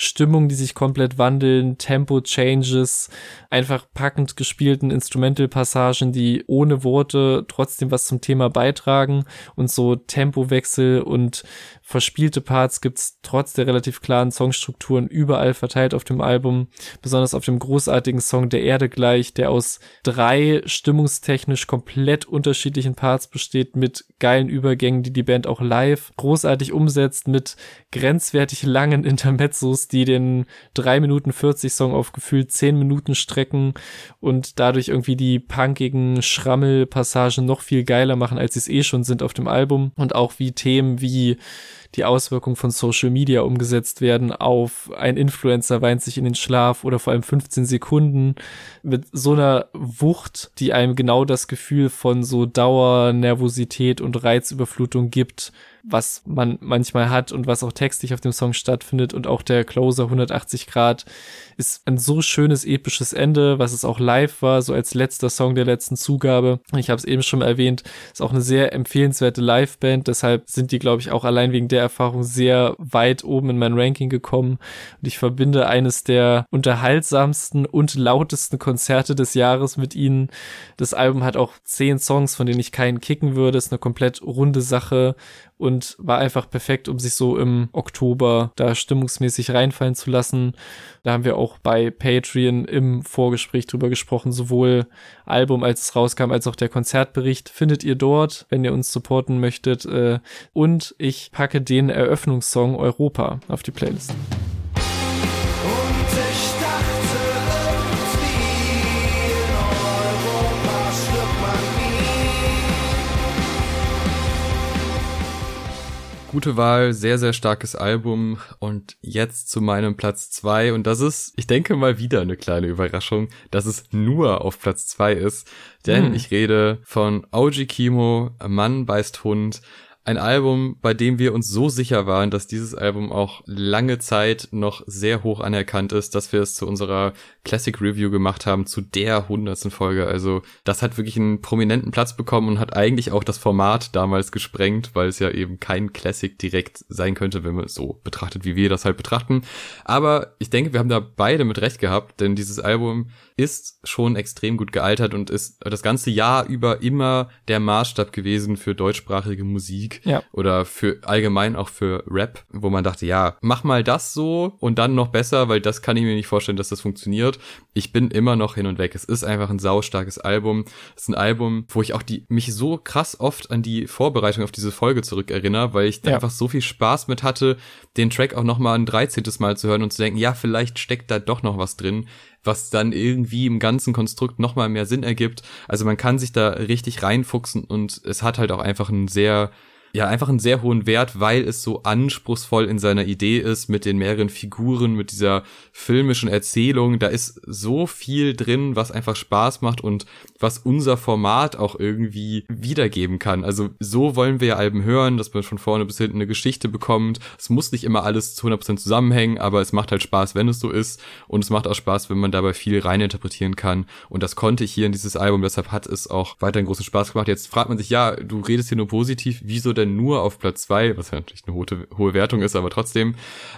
Stimmung, die sich komplett wandeln, Tempo-Changes, einfach packend gespielten Instrumental-Passagen, die ohne Worte trotzdem was zum Thema beitragen und so Tempowechsel und verspielte Parts gibt's trotz der relativ klaren Songstrukturen überall verteilt auf dem Album, besonders auf dem großartigen Song Der Erde gleich, der aus drei stimmungstechnisch komplett unterschiedlichen Parts besteht mit geilen Übergängen, die die Band auch live großartig umsetzt mit grenzwertig langen (laughs) Intermezzos, die den 3 Minuten 40 Song auf gefühlt 10 Minuten strecken und dadurch irgendwie die punkigen Schrammelpassagen noch viel geiler machen, als sie es eh schon sind auf dem Album. Und auch wie Themen wie die Auswirkungen von Social Media umgesetzt werden auf ein Influencer weint sich in den Schlaf oder vor allem 15 Sekunden mit so einer Wucht, die einem genau das Gefühl von so Dauer, Nervosität und Reizüberflutung gibt, was man manchmal hat und was auch textlich auf dem Song stattfindet und auch der Closer 180 Grad ist ein so schönes episches Ende, was es auch live war, so als letzter Song der letzten Zugabe. Ich habe es eben schon erwähnt, ist auch eine sehr empfehlenswerte Liveband, deshalb sind die, glaube ich, auch allein wegen der der Erfahrung sehr weit oben in mein Ranking gekommen und ich verbinde eines der unterhaltsamsten und lautesten Konzerte des Jahres mit ihnen. Das Album hat auch zehn Songs, von denen ich keinen kicken würde. Ist eine komplett runde Sache und war einfach perfekt, um sich so im Oktober da stimmungsmäßig reinfallen zu lassen. Da haben wir auch bei Patreon im Vorgespräch drüber gesprochen, sowohl Album, als es rauskam, als auch der Konzertbericht findet ihr dort, wenn ihr uns supporten möchtet. Äh, Und ich packe den Eröffnungssong Europa auf die Playlist. Gute Wahl, sehr, sehr starkes Album und jetzt zu meinem Platz zwei und das ist, ich denke mal wieder eine kleine Überraschung, dass es nur auf Platz zwei ist, denn Hm. ich rede von OG Kimo, Mann beißt Hund, ein Album, bei dem wir uns so sicher waren, dass dieses Album auch lange Zeit noch sehr hoch anerkannt ist, dass wir es zu unserer Classic Review gemacht haben, zu der hundertsten Folge. Also das hat wirklich einen prominenten Platz bekommen und hat eigentlich auch das Format damals gesprengt, weil es ja eben kein Classic direkt sein könnte, wenn man es so betrachtet, wie wir das halt betrachten. Aber ich denke, wir haben da beide mit recht gehabt, denn dieses Album ist schon extrem gut gealtert und ist das ganze Jahr über immer der Maßstab gewesen für deutschsprachige Musik Ja. oder für allgemein auch für Rap, wo man dachte, ja, mach mal das so und dann noch besser, weil das kann ich mir nicht vorstellen, dass das funktioniert. Ich bin immer noch hin und weg. Es ist einfach ein saustarkes Album. Es ist ein Album, wo ich auch die mich so krass oft an die Vorbereitung auf diese Folge zurückerinnere, weil ich da Ja. einfach so viel Spaß mit hatte, den Track auch noch mal ein 13. Mal zu hören und zu denken, ja, vielleicht steckt da doch noch was drin was dann irgendwie im ganzen Konstrukt noch mal mehr Sinn ergibt. Also man kann sich da richtig reinfuchsen und es hat halt auch einfach einen sehr ja, einfach einen sehr hohen Wert, weil es so anspruchsvoll in seiner Idee ist, mit den mehreren Figuren, mit dieser filmischen Erzählung. Da ist so viel drin, was einfach Spaß macht und was unser Format auch irgendwie wiedergeben kann. Also so wollen wir ja Alben hören, dass man von vorne bis hinten eine Geschichte bekommt. Es muss nicht immer alles zu 100% zusammenhängen, aber es macht halt Spaß, wenn es so ist. Und es macht auch Spaß, wenn man dabei viel reininterpretieren kann. Und das konnte ich hier in dieses Album, deshalb hat es auch weiterhin großen Spaß gemacht. Jetzt fragt man sich, ja, du redest hier nur positiv, wieso denn nur auf Platz zwei, was ja natürlich eine hohe, hohe Wertung ist, aber trotzdem,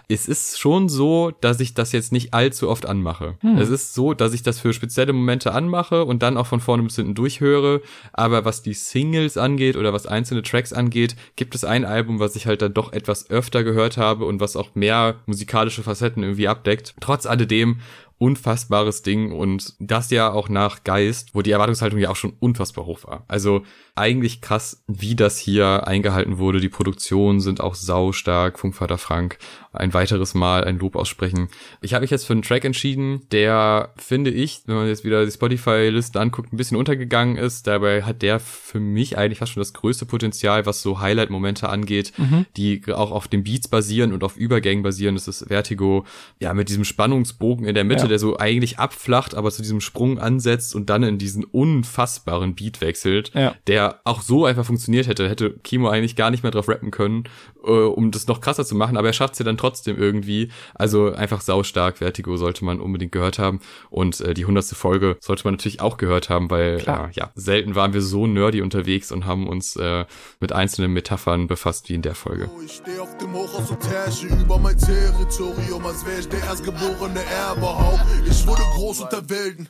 es ist schon so, dass ich das jetzt nicht allzu oft anmache. Hm. Es ist so, dass ich das für spezielle Momente anmache und dann auch von vorne bis hinten durchhöre, aber was die Singles angeht oder was einzelne Tracks angeht, gibt es ein Album, was ich halt dann doch etwas öfter gehört habe und was auch mehr musikalische Facetten irgendwie abdeckt. Trotz alledem unfassbares Ding und das ja auch nach Geist, wo die Erwartungshaltung ja auch schon unfassbar hoch war. Also eigentlich krass, wie das hier eingehalten wurde. Die Produktionen sind auch saustark. Funkvater Frank, ein weiteres Mal ein Lob aussprechen. Ich habe mich jetzt für einen Track entschieden, der, finde ich, wenn man jetzt wieder die Spotify-Liste anguckt, ein bisschen untergegangen ist. Dabei hat der für mich eigentlich fast schon das größte Potenzial, was so Highlight-Momente angeht, Mhm. die auch auf den Beats basieren und auf Übergängen basieren. Das ist Vertigo, ja, mit diesem Spannungsbogen in der Mitte, Ja. der so eigentlich abflacht, aber zu diesem Sprung ansetzt und dann in diesen unfassbaren Beat wechselt, Ja. der auch so einfach funktioniert hätte. Hätte Kimo eigentlich gar nicht mehr drauf rappen können, äh, um das noch krasser zu machen, aber er schafft es ja dann trotzdem irgendwie. Also einfach saustark. Vertigo sollte man unbedingt gehört haben und äh, die hundertste Folge sollte man natürlich auch gehört haben, weil Klar. äh, ja, selten waren wir so nerdy unterwegs und haben uns äh, mit einzelnen Metaphern befasst wie in der Folge. Ich steh auf dem Hochhaus und herrsche über mein Territorium, als wär ich der erstgeborene Erbehaupt. Ich wurde groß unter Wilden,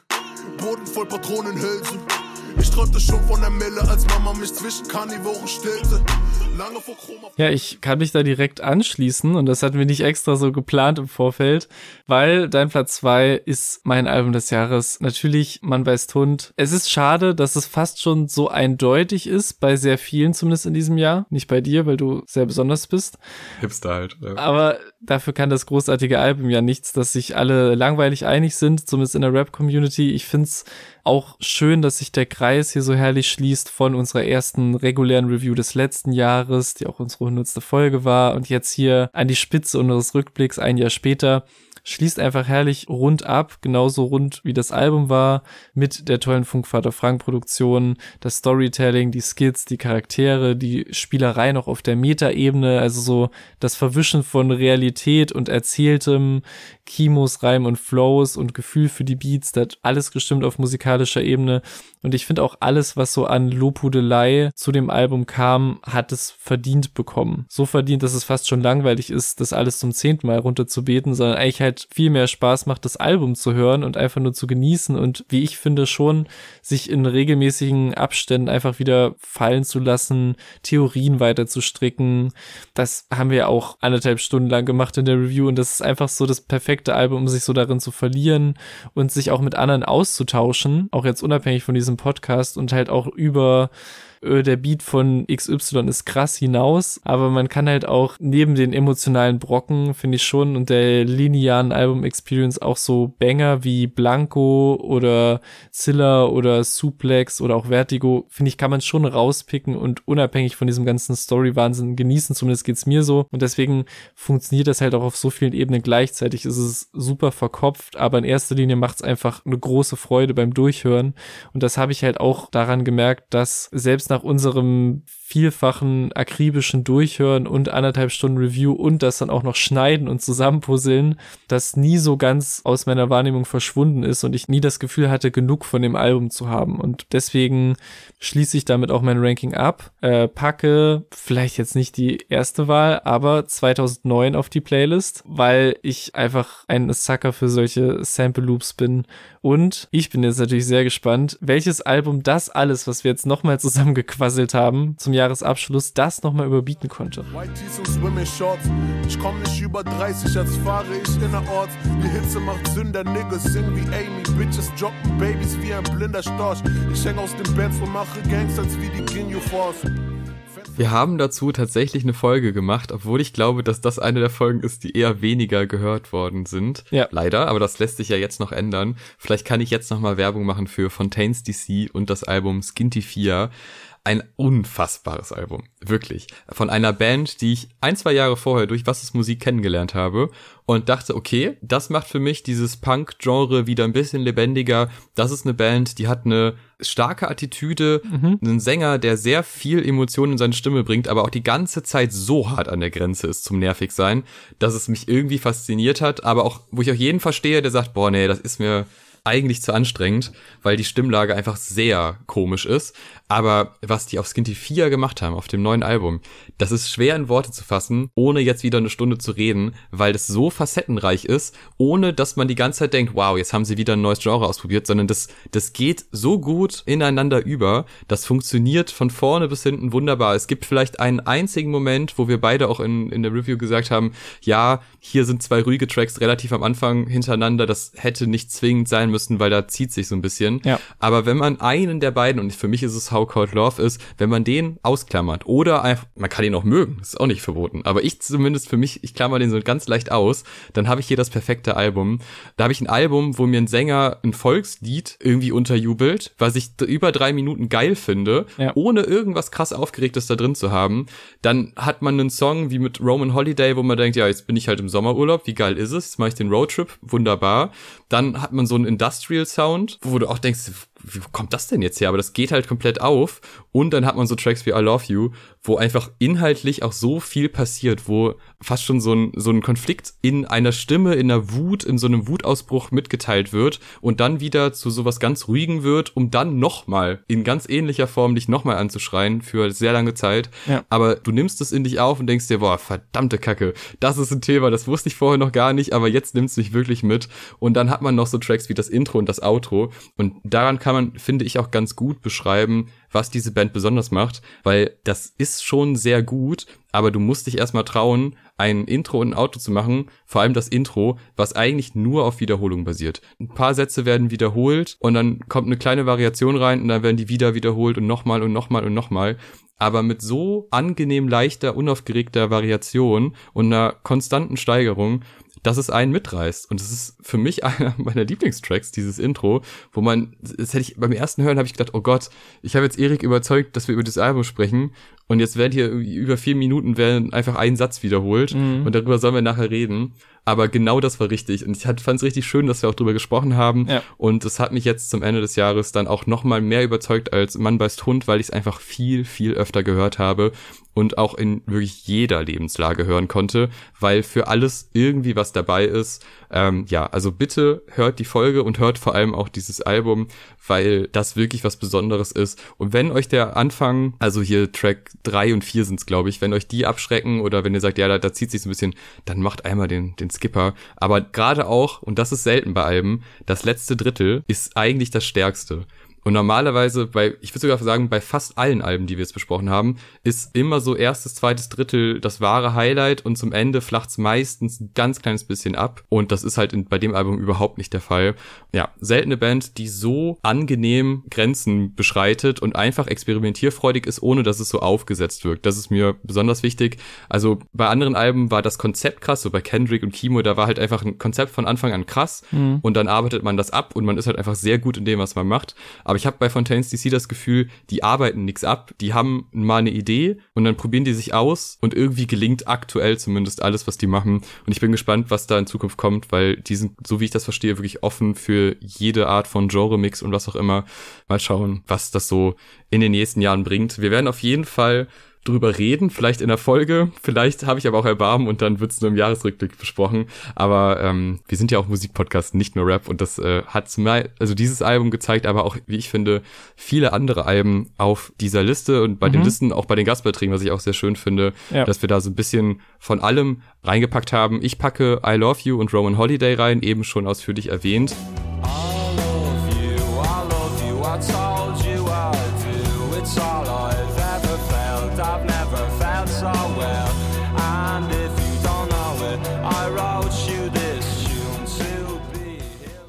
Boden voll Patronenhülsen. Ich träumte schon von der Mille, als Mama mich zwischen Karnivoren stillte. Lange vor Chroma. Ja, ich kann mich da direkt anschließen und das hatten wir nicht extra so geplant im Vorfeld, weil dein Platz zwei ist mein Album des Jahres. Natürlich, man beißt Hund. Es ist schade, dass es fast schon so eindeutig ist, bei sehr vielen zumindest in diesem Jahr. Nicht bei dir, weil du sehr besonders bist. Hipster halt. Ja. Aber dafür kann das großartige Album ja nichts, dass sich alle langweilig einig sind, zumindest in der Rap-Community. Ich find's auch schön, dass sich der Kreis hier so herrlich schließt von unserer ersten regulären Review des letzten Jahres, die auch unsere hundertste Folge war und jetzt hier an die Spitze unseres Rückblicks ein Jahr später. Schließt einfach herrlich rund ab, genauso rund wie das Album war, mit der tollen Funkvater Frank Produktion, das Storytelling, die Skits, die Charaktere, die Spielerei noch auf der Metaebene, also so das Verwischen von Realität und Erzähltem, Kimos, Reim und Flows und Gefühl für die Beats, das alles gestimmt auf musikalischer Ebene. Und ich finde auch alles, was so an Lobhudelei zu dem Album kam, hat es verdient bekommen. So verdient, dass es fast schon langweilig ist, das alles zum zehnten Mal runterzubeten, sondern eigentlich halt viel mehr Spaß macht, das Album zu hören und einfach nur zu genießen und wie ich finde schon, sich in regelmäßigen Abständen einfach wieder fallen zu lassen, Theorien weiter zu stricken. Das haben wir auch anderthalb Stunden lang gemacht in der Review und das ist einfach so das perfekte Album, um sich so darin zu verlieren und sich auch mit anderen auszutauschen, auch jetzt unabhängig von diesem Podcast und halt auch über äh, der Beat von XY ist krass hinaus, aber man kann halt auch neben den emotionalen Brocken, finde ich schon, und der linearen Album-Experience auch so Banger wie Blanco oder Zilla oder Suplex oder auch Vertigo, finde ich, kann man schon rauspicken und unabhängig von diesem ganzen Story-Wahnsinn genießen, zumindest geht's mir so. Und deswegen funktioniert das halt auch auf so vielen Ebenen gleichzeitig. Es ist super verkopft, aber in erster Linie macht's einfach eine große Freude beim Durchhören. Und das habe ich halt auch daran gemerkt, dass selbst nach unserem vielfachen akribischen Durchhören und anderthalb Stunden Review und das dann auch noch schneiden und zusammenpuzzeln, das nie so ganz aus meiner Wahrnehmung verschwunden ist und ich nie das Gefühl hatte, genug von dem Album zu haben. Und deswegen schließe ich damit auch mein Ranking ab, äh, packe vielleicht jetzt nicht die erste Wahl, aber 2009 auf die Playlist, weil ich einfach ein Sucker für solche Sample Loops bin. Und ich bin jetzt natürlich sehr gespannt, welches Album das alles, was wir jetzt nochmal zusammengequasselt haben, zum Jahresabschluss das nochmal überbieten konnte. White Tees und Swimming Shorts. Ich komm nicht über 30, als fahre ich innerorts. Die Hitze macht Sünder, Niggas sing wie Amy. Bitches droppen Babys wie ein blinder Storch. Ich häng aus dem Bett und mache Gangs als wie die Ginyu Force. Wir haben dazu tatsächlich eine Folge gemacht, obwohl ich glaube, dass das eine der Folgen ist, die eher weniger gehört worden sind. Ja. Leider, aber das lässt sich ja jetzt noch ändern. Vielleicht kann ich jetzt noch mal Werbung machen für Fontaines DC und das Album Skintifia. Ein unfassbares Album, wirklich. Von einer Band, die ich ein, zwei Jahre vorher durch Was ist Musik kennengelernt habe und dachte, okay, das macht für mich dieses Punk-Genre wieder ein bisschen lebendiger. Das ist eine Band, die hat eine starke Attitüde, Mhm. einen Sänger, der sehr viel Emotion in seine Stimme bringt, aber auch die ganze Zeit so hart an der Grenze ist zum nervig sein, dass es mich irgendwie fasziniert hat, aber auch, wo ich auch jeden verstehe, der sagt, boah, nee, das ist mir eigentlich zu anstrengend, weil die Stimmlage einfach sehr komisch ist. Aber was die auf Skinty 4 gemacht haben, auf dem neuen Album, das ist schwer in Worte zu fassen, ohne jetzt wieder eine Stunde zu reden, weil das so facettenreich ist, ohne dass man die ganze Zeit denkt, wow, jetzt haben sie wieder ein neues Genre ausprobiert, sondern das, das geht so gut ineinander über, das funktioniert von vorne bis hinten wunderbar. Es gibt vielleicht einen einzigen Moment, wo wir beide auch in, in der Review gesagt haben, ja, hier sind zwei ruhige Tracks relativ am Anfang hintereinander, das hätte nicht zwingend sein müssen, weil da zieht sich so ein bisschen. Ja. Aber wenn man einen der beiden, und für mich ist es How Cold Love ist, wenn man den ausklammert oder einfach, man kann ihn auch mögen, ist auch nicht verboten, aber ich zumindest für mich, ich klammer den so ganz leicht aus, dann habe ich hier das perfekte Album. Da habe ich ein Album, wo mir ein Sänger ein Volkslied irgendwie unterjubelt, was ich über drei Minuten geil finde, Ja. ohne irgendwas krass Aufgeregtes da drin zu haben. Dann hat man einen Song wie mit Roman Holiday, wo man denkt, ja, jetzt bin ich halt im Sommerurlaub, wie geil ist es? Jetzt mache ich den Roadtrip, wunderbar. Dann hat man so einen Industrial Sound, wo du auch denkst, wie kommt das denn jetzt her? Aber das geht halt komplett auf. Und dann hat man so Tracks wie I Love You, wo einfach inhaltlich auch so viel passiert, wo fast schon so ein, so ein Konflikt in einer Stimme, in einer Wut, in so einem Wutausbruch mitgeteilt wird und dann wieder zu sowas ganz Ruhigen wird, um dann nochmal in ganz ähnlicher Form dich nochmal anzuschreien für sehr lange Zeit. Ja. Aber du nimmst es in dich auf und denkst dir, boah, verdammte Kacke, das ist ein Thema, das wusste ich vorher noch gar nicht, aber jetzt nimmt's mich wirklich mit. Und dann hat man noch so Tracks wie das Intro und das Outro. Und daran kann man, finde ich, auch ganz gut beschreiben, was diese Band besonders macht, weil das ist schon sehr gut, aber du musst dich erstmal trauen, ein Intro und ein Outro zu machen, vor allem das Intro, was eigentlich nur auf Wiederholung basiert. Ein paar Sätze werden wiederholt und dann kommt eine kleine Variation rein und dann werden die wieder wiederholt und nochmal und nochmal und nochmal. Aber mit so angenehm leichter, unaufgeregter Variation und einer konstanten Steigerung, dass es einen mitreißt. Und es ist für mich (laughs) einer meiner Lieblingstracks, dieses Intro, wo man, das hätte ich beim ersten Hören habe ich gedacht, oh Gott, ich habe jetzt Erik überzeugt, dass wir über das Album sprechen und jetzt werden hier über vier Minuten werden einfach ein Satz wiederholt Mhm. und darüber sollen wir nachher reden. Aber genau das war richtig. Und ich fand es richtig schön, dass wir auch drüber gesprochen haben. Ja. Und es hat mich jetzt zum Ende des Jahres dann auch nochmal mehr überzeugt als Mann beißt Hund, weil ich es einfach viel, viel öfter gehört habe und auch in wirklich jeder Lebenslage hören konnte, weil für alles irgendwie was dabei ist. Ähm, ja, also bitte hört die Folge und hört vor allem auch dieses Album, weil das wirklich was Besonderes ist. Und wenn euch der Anfang, also hier Track drei und vier sind's, glaube ich, wenn euch die abschrecken oder wenn ihr sagt, ja, da, da zieht sich so ein bisschen, dann macht einmal den, den Skipper. Aber gerade auch, und das ist selten bei Alben, das letzte Drittel ist eigentlich das Stärkste. Und normalerweise bei, ich würde sogar sagen, bei fast allen Alben, die wir jetzt besprochen haben, ist immer so erstes, zweites Drittel das wahre Highlight und zum Ende flacht's meistens ein ganz kleines bisschen ab. Und das ist halt in, bei dem Album überhaupt nicht der Fall. Ja, seltene Band, die so angenehm Grenzen beschreitet und einfach experimentierfreudig ist, ohne dass es so aufgesetzt wirkt. Das ist mir besonders wichtig. Also bei anderen Alben war das Konzept krass, so bei Kendrick und Kimo, da war halt einfach ein Konzept von Anfang an krass Mhm. und dann arbeitet man das ab und man ist halt einfach sehr gut in dem, was man macht. Aber ich habe bei Fontaines DC das Gefühl, die arbeiten nichts ab, die haben mal eine Idee und dann probieren die sich aus und irgendwie gelingt aktuell zumindest alles, was die machen. Und ich bin gespannt, was da in Zukunft kommt, weil die sind, so wie ich das verstehe, wirklich offen für jede Art von Genre-Mix und was auch immer. Mal schauen, was das so in den nächsten Jahren bringt. Wir werden auf jeden Fall drüber reden, vielleicht in der Folge, vielleicht habe ich aber auch Erbarmen und dann wird es nur im Jahresrückblick besprochen. Aber ähm, wir sind ja auch Musikpodcast, nicht nur Rap und das äh, hat zum also dieses Album gezeigt, aber auch, wie ich finde, viele andere Alben auf dieser Liste und bei den Mhm. Listen, auch bei den Gastbeiträgen, was ich auch sehr schön finde, Ja. dass wir da so ein bisschen von allem reingepackt haben. Ich packe I Love You und Roman Holiday rein, eben schon ausführlich erwähnt. I love you, I told you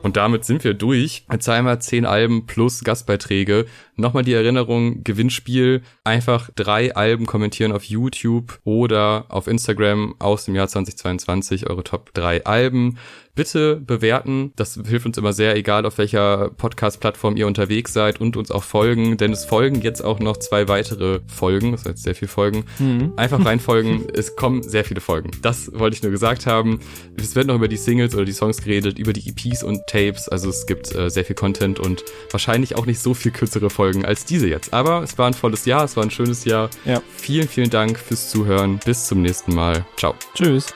Und damit sind wir durch. Zweimal zehn Alben plus Gastbeiträge. Nochmal die Erinnerung, Gewinnspiel. Einfach drei Alben kommentieren auf YouTube oder auf Instagram aus dem Jahr 2022. Eure Top drei Alben. Bitte bewerten. Das hilft uns immer sehr, egal auf welcher Podcast-Plattform ihr unterwegs seid und uns auch folgen, denn es folgen jetzt auch noch zwei weitere Folgen. Das sind jetzt sehr viele Folgen. Mhm. Einfach reinfolgen. (laughs) es kommen sehr viele Folgen. Das wollte ich nur gesagt haben. Es wird noch über die Singles oder die Songs geredet, über die EPs und Tapes. Also es gibt äh, sehr viel Content und wahrscheinlich auch nicht so viel kürzere Folgen als diese jetzt. Aber es war ein volles Jahr, es war ein schönes Jahr. Ja. Vielen, vielen Dank fürs Zuhören. Bis zum nächsten Mal. Ciao. Tschüss.